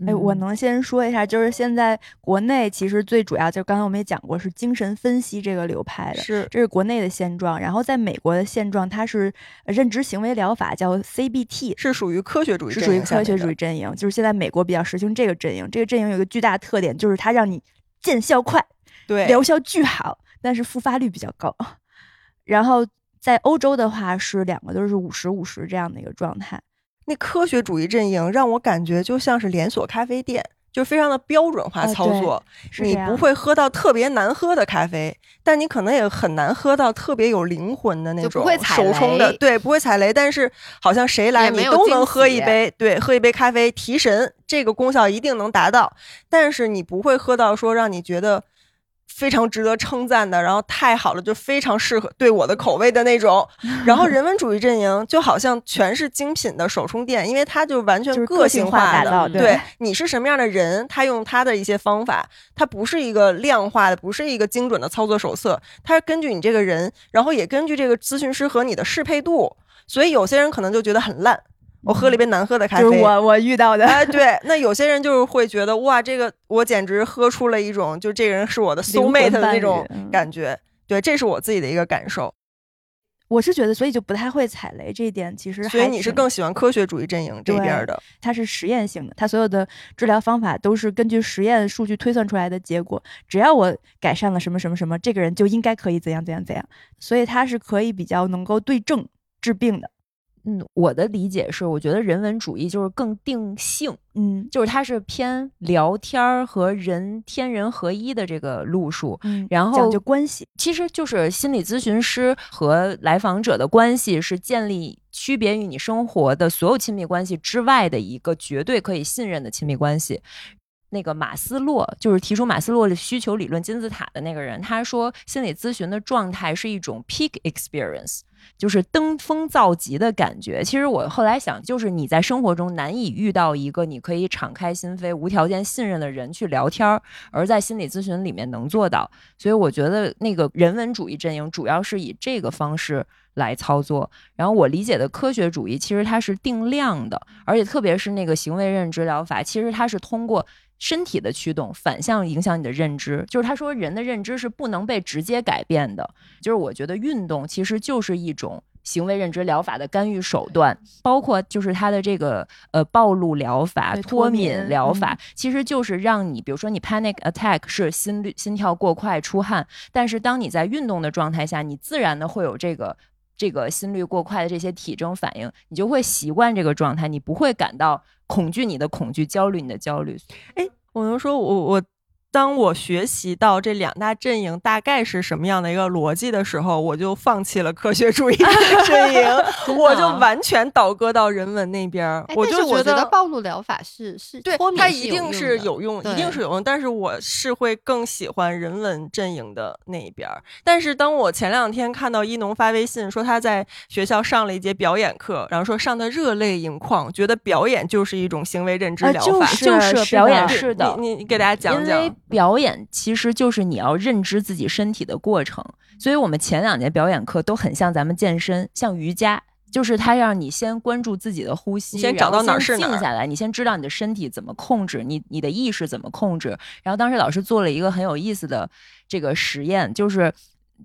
哎，我嗯能先说一下，就是现在国内其实最主要，就刚才我们也讲过，是精神分析这个流派的。是这是国内的现状，然后在美国的现状，它是呃认知行为疗法，叫 CBT，是属于科学主义是属于科学主义阵营，就是现在美国比较实行这个阵营。这个阵营有一个巨大特点，就是它让你见效快，对疗效巨好，但是复发率比较高。然后在欧洲的话，是两个都是五十五十这样的一个状态。那科学主义阵营让我感觉就像是连锁咖啡店，就非常的标准化操作。你不会喝到特别难喝的咖啡，但你可能也很难喝到特别有灵魂的那种不会踩手冲的，对，不会踩雷。但是好像谁来你都能喝一杯，对，喝一杯咖啡提神，这个功效一定能达到。但是你不会喝到说让你觉得。非常值得称赞的，然后太好了，就非常适合对我的口味的那种。<laughs> 然后人文主义阵营就好像全是精品的手冲店，因为它就完全个性化的，打造，对你是什么样的人，他用他的一些方法，它不是一个量化的，不是一个精准的操作手册，它是根据你这个人，然后也根据这个咨询师和你的适配度，所以有些人可能就觉得很烂。我喝了一杯难喝的咖啡。就是我我遇到的，哎，对，那有些人就是会觉得哇，这个我简直喝出了一种，就这个人是我的 soul mate 的那种感觉。对，这是我自己的一个感受。我是觉得，所以就不太会踩雷这一点，其实所以你是更喜欢科学主义阵营这边的。它是实验性的，它所有的治疗方法都是根据实验数据推算出来的结果。只要我改善了什么什么什么，这个人就应该可以怎样怎样怎样，所以它是可以比较能够对症治病的。嗯，我的理解是，我觉得人文主义就是更定性，嗯就是它是偏聊天儿和人天人合一的这个路数。嗯，然后讲究关系，其实就是心理咨询师和来访者的关系是建立区别于你生活的所有亲密关系之外的一个绝对可以信任的亲密关系。那个马斯洛就是提出马斯洛的需求理论金字塔的那个人，他说心理咨询的状态是一种 peak experience，就是登峰造极的感觉。其实我后来想，就是你在生活中难以遇到一个你可以敞开心扉、无条件信任的人去聊天儿，而在心理咨询里面能做到。所以我觉得那个人文主义阵营主要是以这个方式来操作。然后我理解的科学主义其实它是定量的，而且特别是那个行为认知疗法，其实它是通过。身体的驱动反向影响你的认知，就是他说人的认知是不能被直接改变的。就是我觉得运动其实就是一种行为认知疗法的干预手段，包括就是它的这个呃暴露疗法、脱脱敏敏疗法，其实就是让你，比如说你 panic attack 是心率心跳过快出汗，但是当你在运动的状态下，你自然的会有这个。这个心率过快的这些体征反应，你就会习惯这个状态，你不会感到恐惧你的恐惧、焦虑你的焦虑。我能说我，我当我学习到这两大阵营大概是什么样的一个逻辑的时候，我就放弃了科学主义 <laughs> 阵营，我就完全倒戈到人文那边儿。哎我就但是我觉得得暴露疗法是是对它一定是有用，一定是有用。但是我是会更喜欢人文阵营的那一边儿。但是当我前两天看到一农发微信说他在学校上了一节表演课，然后说上的热泪盈眶，觉得表演就是一种行为认知啊疗法。就是就是是表演的式的，你你你给大家讲讲。表演其实就是你要认知自己身体的过程，所以我们前两节表演课都很像咱们健身，像瑜伽，就是它让你先关注自己的呼吸，先找到哪儿是哪儿静下来，你先知道你的身体怎么控制，你你的意识怎么控制。然后当时老师做了一个很有意思的这个实验，就是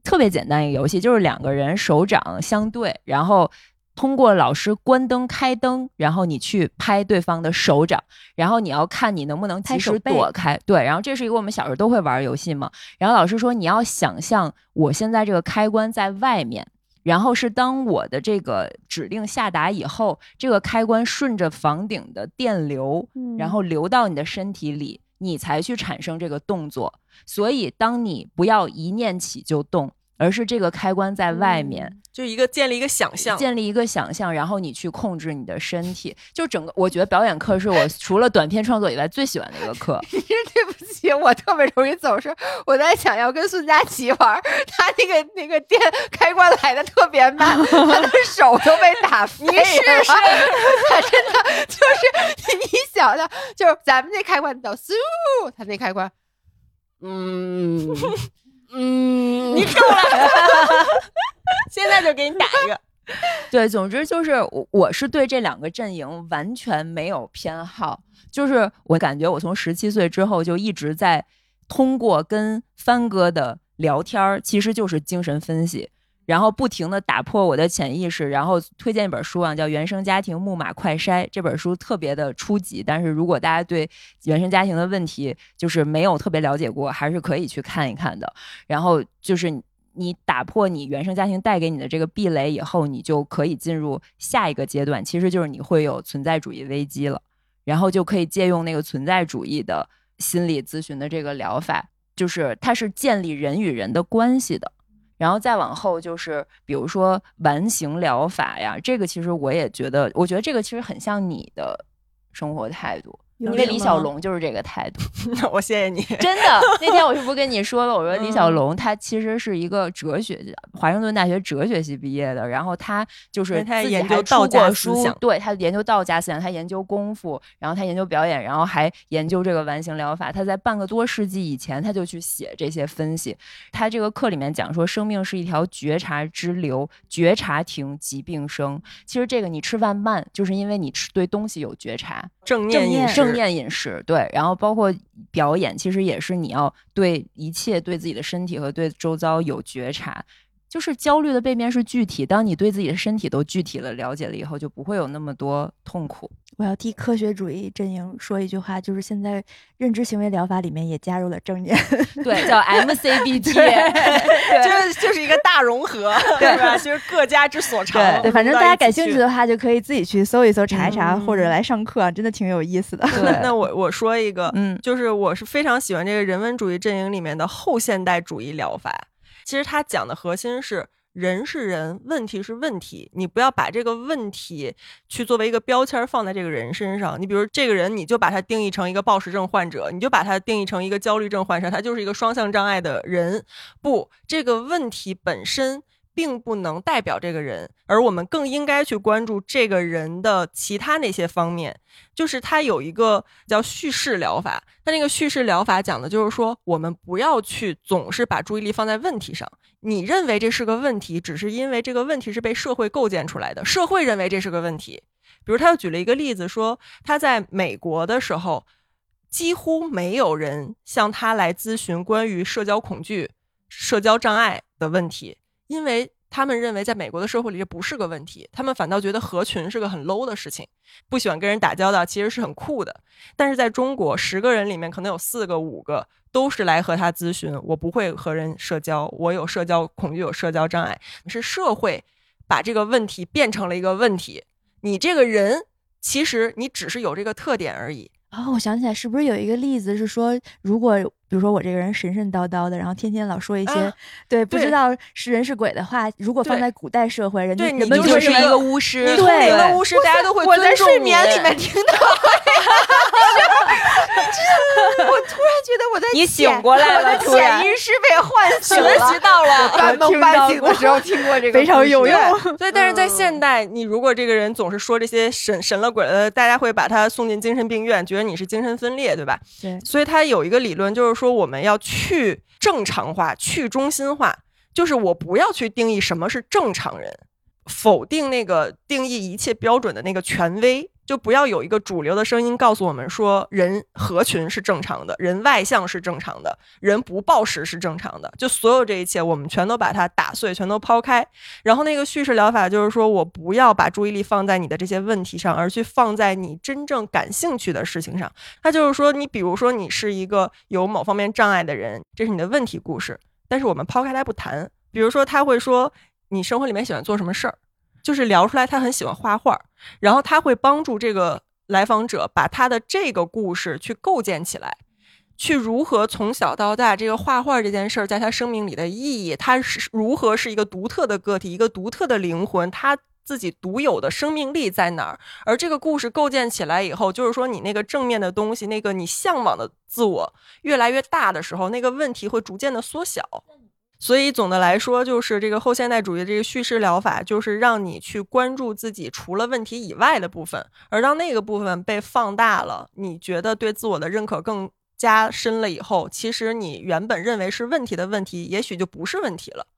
特别简单一个游戏，就是两个人手掌相对，然后。通过老师关灯、开灯，然后你去拍对方的手掌，然后你要看你能不能及时躲开。对，然后这是一个我们小时候都会玩的游戏嘛。然后老师说你要想象我现在这个开关在外面，然后是当我的这个指令下达以后，这个开关顺着房顶的电流，然后流到你的身体里，你才去产生这个动作。所以当你不要一念起就动，而是这个开关在外面。就一个建立一个想象，建立一个想象，然后你去控制你的身体。就整个，我觉得表演课是我除了短片创作以外最喜欢的一个课。<laughs> 对不起，我特别容易走神。我在想要跟孙佳琪玩，他那个那个电开关来的特别慢，他的 <laughs> 手都被打飞了。你试试 <laughs> 他真的就是你想想，就是咱们那开关到嗖，他那开关，嗯嗯，你够了，<laughs> 现在就给你打一个。<laughs> 对，总之就是我我是对这两个阵营完全没有偏好，就是我感觉我从十七岁之后就一直在通过跟帆哥的聊天儿，其实就是精神分析。然后不停的打破我的潜意识，然后推荐一本书啊，叫《原生家庭木马快筛》。这本书特别的初级，但是如果大家对原生家庭的问题就是没有特别了解过，还是可以去看一看的。然后就是你打破你原生家庭带给你的这个壁垒以后，你就可以进入下一个阶段，其实就是你会有存在主义危机了，然后就可以借用那个存在主义的心理咨询的这个疗法，就是它是建立人与人的关系的。然后再往后就是，比如说完形疗法呀，这个其实我也觉得，我觉得这个其实很像你的生活态度，因为李小龙就是这个态度。<laughs> 我谢谢你。真的，那天我是不是跟你说了？我说李小嗯龙他其实是一个哲学，华盛顿大学哲学系毕业的，然后他就是自己研究还出道家思过书想，对他研究道家思想，他研究功夫，然后他研究表演，然后还研究这个完形疗法。他在半个多世纪以前，他就去写这些分析。他这个课里面讲说，生命是一条觉察之流，觉察停，疾病生。其实这个你吃饭慢，就是因为你吃对东西有觉察。正念饮念食，正念饮食，对，然后包括表演，其实也是你要对一切、对自己的身体和对周遭有觉察。就是焦虑的背面是具体，当你对自己的身体都具体了了解了以后，就不会有那么多痛苦。我要替科学主义阵营说一句话，就是现在认知行为疗法里面也加入了正念。对，叫 <laughs> MCBT，<laughs> 就是就是一个大融合，对吧？就是各家之所长。对对，反正大家感兴趣的。话，就可以自己去搜一搜、查一查，嗯或者来上课啊，真的挺有意思的。<laughs> 对那我我说一个，嗯就是我是非常喜欢这个人文主义阵营里面的后现代主义疗法。其实他讲的核心是人是人，问题是问题。你不要把这个问题去作为一个标签放在这个人身上。你比如这个人，你就把他定义成一个暴食症患者，你就把他定义成一个焦虑症患者，他就是一个双向障碍的人。不，这个问题本身。并不能代表这个人，而我们更应该去关注这个人的其他那些方面。就是他有一个叫叙事疗法，他那个叙事疗法讲的就是说，我们不要去总是把注意力放在问题上。你认为这是个问题，只是因为这个问题是被社会构建出来的，社会认为这是个问题。比如，他又举了一个例子，说他在美国的时候，几乎没有人向他来咨询关于社交恐惧、社交障碍的问题，因为他们认为在美国的社会里这不是个问题，他们反倒觉得合群是个很 low 的事情，不喜欢跟人打交道，其实是很酷的。但是在中国，十个人里面可能有四个、五个都是来和他咨询，我不会和人社交，我有社交恐惧，有社交障碍，是社会把这个问题变成了一个问题。你这个人，其实你只是有这个特点而已。哦，我想起来，是不是有一个例子是说，如果比如说我这个人神神叨叨的，然后天天老说一些、啊对不知道是人是鬼的话，如果放在古代社会，人家你人们就就是是一一个个巫师，你对一个巫师，大家都会我在睡眠你里面 <laughs> 听到，<laughs> 我突然觉得我在你醒过来了我的突然潜意识被唤醒学习。到了。半梦半醒的时候听过这个，<laughs> 非常有用。所以，但是在现代，你如果这个人总是说这些神神了鬼了的，大家会把他送进精神病院，觉得你是精神分裂，对吧？对所以他有一个理论，就是说说我们要去正常化、去中心化，就是我不要去定义什么是正常人，否定那个定义一切标准的那个权威。就不要有一个主流的声音告诉我们说人合群是正常的，人外向是正常的，人不暴食是正常的。就所有这一切，我们全都把它打碎，全都抛开。然后那个叙事疗法就是说我不要把注意力放在你的这些问题上，而去放在你真正感兴趣的事情上。它就是说，你比如说你是一个有某方面障碍的人，这是你的问题故事，但是我们抛开它不谈。比如说，他会说你生活里面喜欢做什么事儿，就是聊出来他很喜欢画画，然后他会帮助这个来访者把他的这个故事去构建起来。去如何从小到大，这个画画这件事儿在他生命里的意义，他是如何是一个独特的个体，一个独特的灵魂，他自己独有的生命力在哪儿？而这个故事构建起来以后，就是说你那个正面的东西，那个你向往的自我越来越大的时候，那个问题会逐渐的缩小。所以总的来说，就是这个后现代主义的这个叙事疗法，就是让你去关注自己除了问题以外的部分，而当那个部分被放大了，你觉得对自我的认可更加深了以后，其实你原本认为是问题的问题，也许就不是问题了。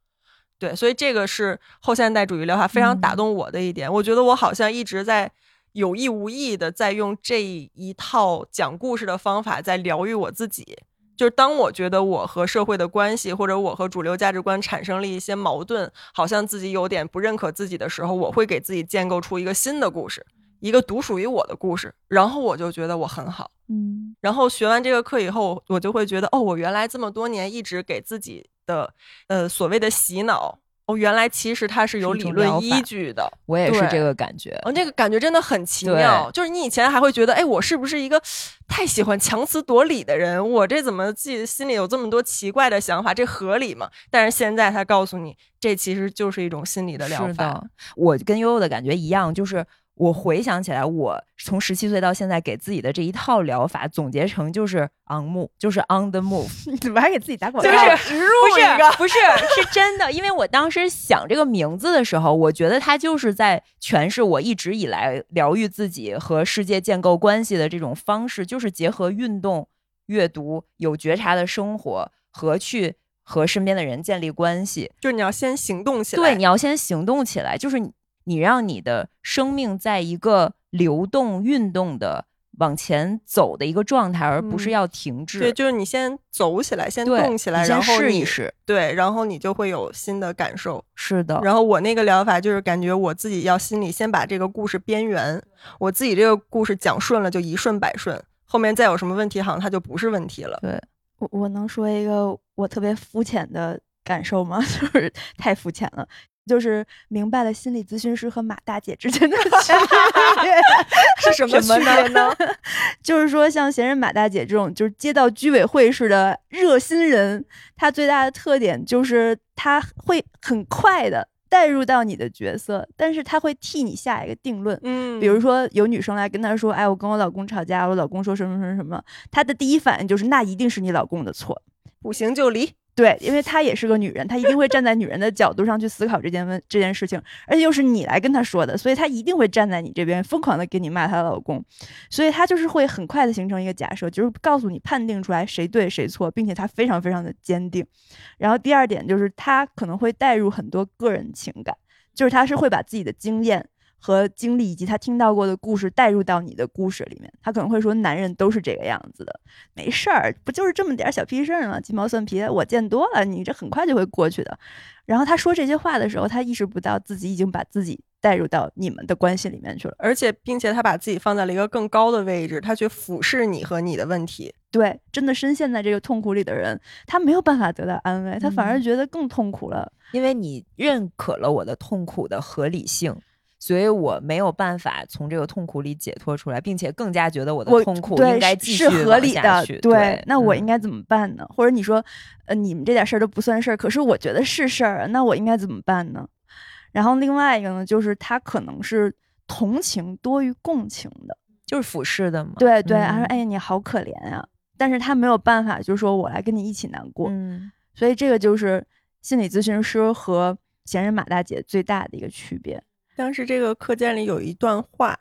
对，所以这个是后现代主义疗法非常打动我的一点。我觉得我好像一直在有意无意的在用这一套讲故事的方法在疗愈我自己。就是当我觉得我和社会的关系，或者我和主流价值观产生了一些矛盾，好像自己有点不认可自己的时候，我会给自己建构出一个新的故事，一个独属于我的故事，然后我就觉得我很好。嗯，然后学完这个课以后，我就会觉得，哦，我原来这么多年一直给自己的呃所谓的洗脑，哦，原来其实它是有理论依据的。我也是这个感觉。哦，这个感觉真的很奇妙。就是你以前还会觉得，哎，我是不是一个太喜欢强词夺理的人？我这怎么自己心里有这么多奇怪的想法？这合理吗？但是现在他告诉你，这其实就是一种心理的疗法。是的，我跟悠悠的感觉一样，就是我回想起来，我从十七岁到现在给自己的这一套疗法总结成就是 on move，就是 on the move，<laughs> 你怎么还给自己打广告就？是植入不一个是不是是真的，因为我当时想这个名字的时候，我觉得它就是在诠释我一直以来疗愈自己和世界建构关系的这种方式，就是结合运动、阅读、有觉察的生活和去和身边的人建立关系。就是你要先行动起来。对，你要先行动起来，就是你你让你的生命在一个流动、运动的往前走的一个状态，而不是嗯要停滞。对，就是你先走起来，先动起来，然后你试一试。对，然后你就会有新的感受。是的，然后我那个疗法就是感觉我自己要心里先把这个故事边缘，我自己这个故事讲顺了就一顺百顺，后面再有什么问题好像它就不是问题了。对我我能说一个我特别肤浅的感受吗？<laughs> 就是太肤浅了。就是明白了心理咨询师和马大姐之间的区别，是什么区别呢？<laughs> 就是说，像闲人马大姐这种就是街道居委会似的热心人，她最大的特点就是她会很快的带入到你的角色，但是她会替你下一个定论。嗯，比如说有女生来跟她说：“哎，我跟我老公吵架，我老公说什么什么什么。”她的第一反应就是那一定是你老公的错。不行就离。对，因为她也是个女人，她一定会站在女人的角度上去思考这件问这件事情，而且又是你来跟她说的，所以她一定会站在你这边，疯狂的给你骂她老公，所以她就是会很快的形成一个假设，就是告诉你判定出来谁对谁错，并且她非常非常的坚定。然后第二点就是她可能会带入很多个人情感，就是她是会把自己的经验。和经历以及他听到过的故事带入到你的故事里面，他可能会说：“男人都是这个样子的，没事儿，不就是这么点儿小屁事儿吗？鸡毛蒜皮，我见多了，你这很快就会过去的。”然后他说这些话的时候，他意识不到自己已经把自己带入到你们的关系里面去了。而且，并且他把自己放在了一个更高的位置，他去俯视你和你的问题。对，真的深陷在这个痛苦里的人，他没有办法得到安慰，他反而嗯觉得更痛苦了。因为你认可了我的痛苦的合理性，所以我没有办法从这个痛苦里解脱出来，并且更加觉得我的痛苦应该继续是合理的下去。对，那我嗯应该怎么办呢？或者你说，呃，你们这点事儿都不算事儿，可是我觉得是事儿啊，那我应该怎么办呢？然后另外一个呢，就是他可能是同情多于共情的。就是俯视的嘛。对对，他说：“嗯哎呀，你好可怜呀、但是他没有办法，就是说我来跟你一起难过。嗯，所以这个就是心理咨询师和闲人马大姐最大的一个区别。当时这个课件里有一段话，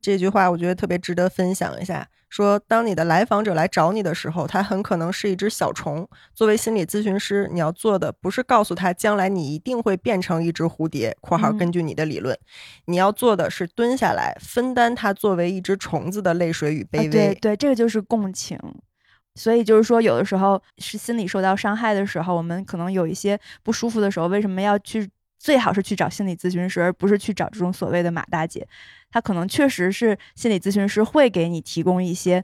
这句话我觉得特别值得分享一下。说，当你的来访者来找你的时候，他很可能是一只小虫。作为心理咨询师，你要做的不是告诉他将来你一定会变成一只蝴蝶（括号嗯根据你的理论），你要做的是蹲下来，分担他作为一只虫子的泪水与卑微。啊、对对，这个就是共情。所以就是说，有的时候是心理受到伤害的时候，我们可能有一些不舒服的时候，为什么要去？最好是去找心理咨询师，而不是去找这种所谓的马大姐。她可能确实是心理咨询师会给你提供一些，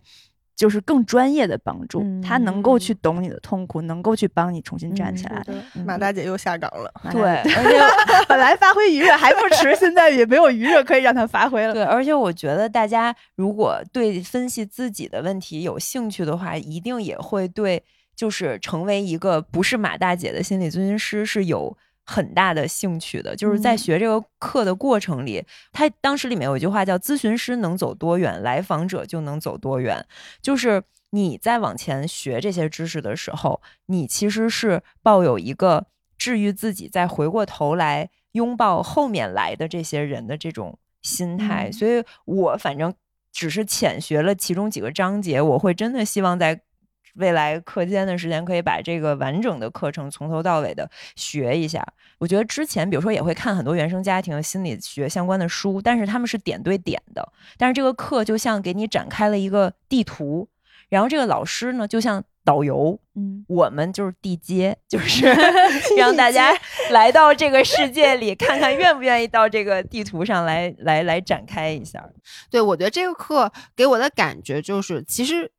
就是更专业的帮助。他能够去懂你的痛苦，能够去帮你重新站起来。嗯马大姐又下岗了。对，而且 <laughs> 本来发挥余热还不迟，现在也没有余热可以让他发挥了。对，而且我觉得大家如果对分析自己的问题有兴趣的话，一定也会对就是成为一个不是马大姐的心理咨询师是有。很大的兴趣的，就是在嗯学这个课的过程里，他当时里面有一句话叫“咨询师能走多远，来访者就能走多远”。就是你在往前学这些知识的时候，你其实是抱有一个治愈自己，再回过头来拥抱后面来的这些人的这种心态。嗯所以我反正只是浅学了其中几个章节，我会真的希望在。未来课间的时间可以把这个完整的课程从头到尾的学一下。我觉得之前比如说也会看很多原生家庭心理学相关的书，但是他们是点对点的。但是这个课就像给你展开了一个地图，然后这个老师呢就像导游，嗯，我们就是地接，就是 <laughs> 让大家 <laughs> 来到这个世界里，看看愿不愿意到这个地图上来来来展开一下。对，我觉得这个课给我的感觉就是，其实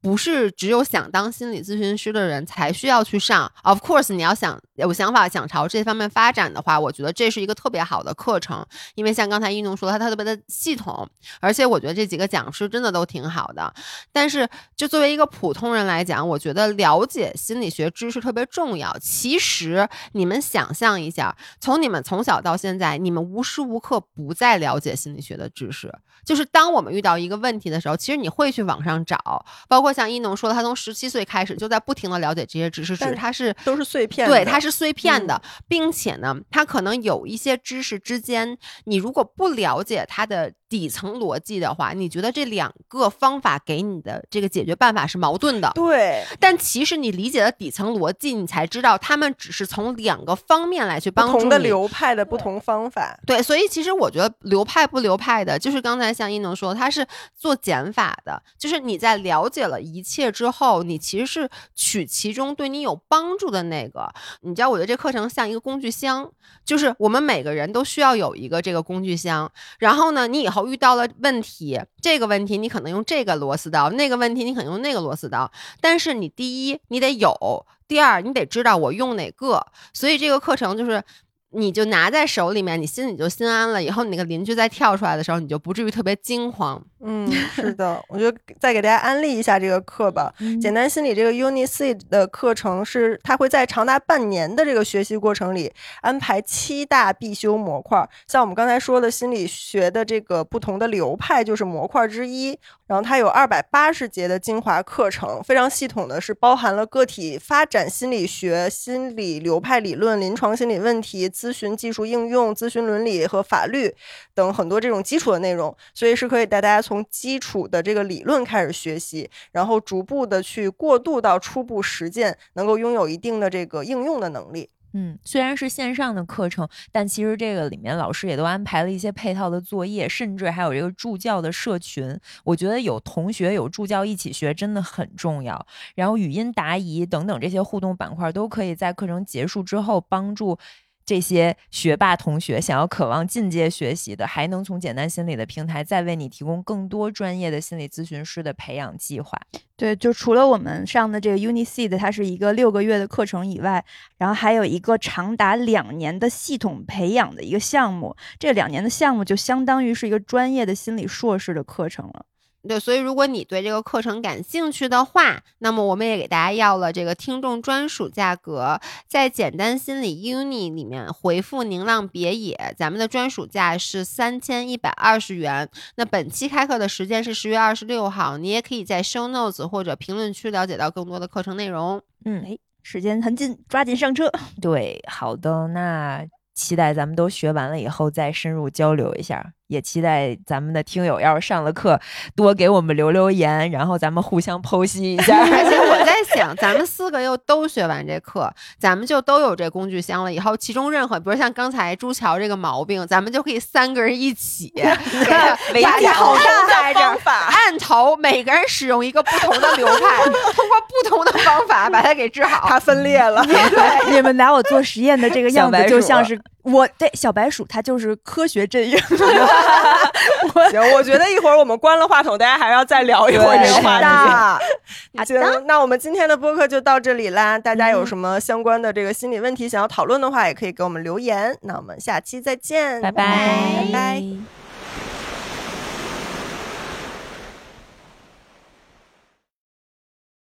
不是只有想当心理咨询师的人才需要去上。Of course，你要想有想法想朝这方面发展的话，我觉得这是一个特别好的课程，因为像刚才一农说，它特别的系统，而且我觉得这几个讲师真的都挺好的。但是，就作为一个普通人来讲，我觉得了解心理学知识特别重要。其实，你们想象一下，从你们从小到现在，你们无时无刻不在了解心理学的知识。就是当我们遇到一个问题的时候，其实你会去网上找，包括像一农说的，他从十七岁开始就在不停的了解这些知识，但是他是都是碎片的，对，它是碎片的，并且呢，它可能有一些知识之间，你如果不了解它的底层逻辑的话，你觉得这两个方法给你的这个解决办法是矛盾的。对，但其实你理解了底层逻辑，你才知道他们只是从两个方面来去帮助你。不同的流派的不同方法。对，所以其实我觉得流派不流派的，就是刚才像一农说，他是做减法的，就是你在了解了一切之后，你其实是取其中对你有帮助的那个。你知道，我觉得这课程像一个工具箱，就是我们每个人都需要有一个这个工具箱。然后呢，你以后遇到了问题，这个问题你可能用这个螺丝刀，那个问题你可能用那个螺丝刀。但是你第一你得有，第二你得知道我用哪个。所以这个课程就是。你就拿在手里面，你心里就心安了。以后你那个邻居再跳出来的时候，你就不至于特别惊慌。嗯，是的，我就再给大家安利一下这个课吧。简单心理这个 UniSeed 的课程是，它会在长达半年的这个学习过程里安排七大必修模块。像我们刚才说的心理学的这个不同的流派就是模块之一。然后它有二百八十节的精华课程，非常系统的是包含了个体发展心理学、心理流派理论、临床心理问题。咨询技术应用、咨询伦理和法律等很多这种基础的内容，所以是可以带大家从基础的这个理论开始学习，然后逐步的去过渡到初步实践，能够拥有一定的这个应用的能力。嗯，虽然是线上的课程，但其实这个里面老师也都安排了一些配套的作业，甚至还有这个助教的社群。我觉得有同学有助教一起学真的很重要。然后语音答疑等等这些互动板块都可以在课程结束之后帮助。这些学霸同学想要渴望进阶学习的，还能从简单心理的平台再为你提供更多专业的心理咨询师的培养计划。对，就除了我们上的这个 UniSeed，它是一个六个月的课程以外，然后还有一个长达两年的系统培养的一个项目。这两年的项目就相当于是一个专业的心理硕士的课程了。对，所以如果你对这个课程感兴趣的话，那么我们也给大家要了这个听众专属价格，在简单心理 uni 里面回复“宁浪别野”，咱们的专属价是三千一百二十元。那本期开课的时间是十月二十六号，你也可以在 show notes 或者评论区了解到更多的课程内容。嗯，哎，时间很紧，抓紧上车。对，好的，那期待咱们都学完了以后再深入交流一下。也期待咱们的听友要是上了课，多给我们留留言，然后咱们互相剖析一下。<laughs> 而且 <laughs> 我在想，咱们四个又都学完这课，咱们就都有这工具箱了。以后其中任何，比如像刚才朱桥这个毛病，咱们就可以三个人一起，<laughs> 围剿好的方法，按头每个人使用一个不同的流派，通过不同的方法把它给治好。它分裂了。对，你们拿我做实验的这个样子，就像是。我对小白鼠，它就是科学阵营。行，我觉得一会儿我们关了话筒，大家还要再聊一会儿这个话题。行，那我们今天的播客就到这里啦。大家有什么相关的这个心理问题想要讨论的话，也可以给我们留言。那我们下期再见，拜拜拜拜。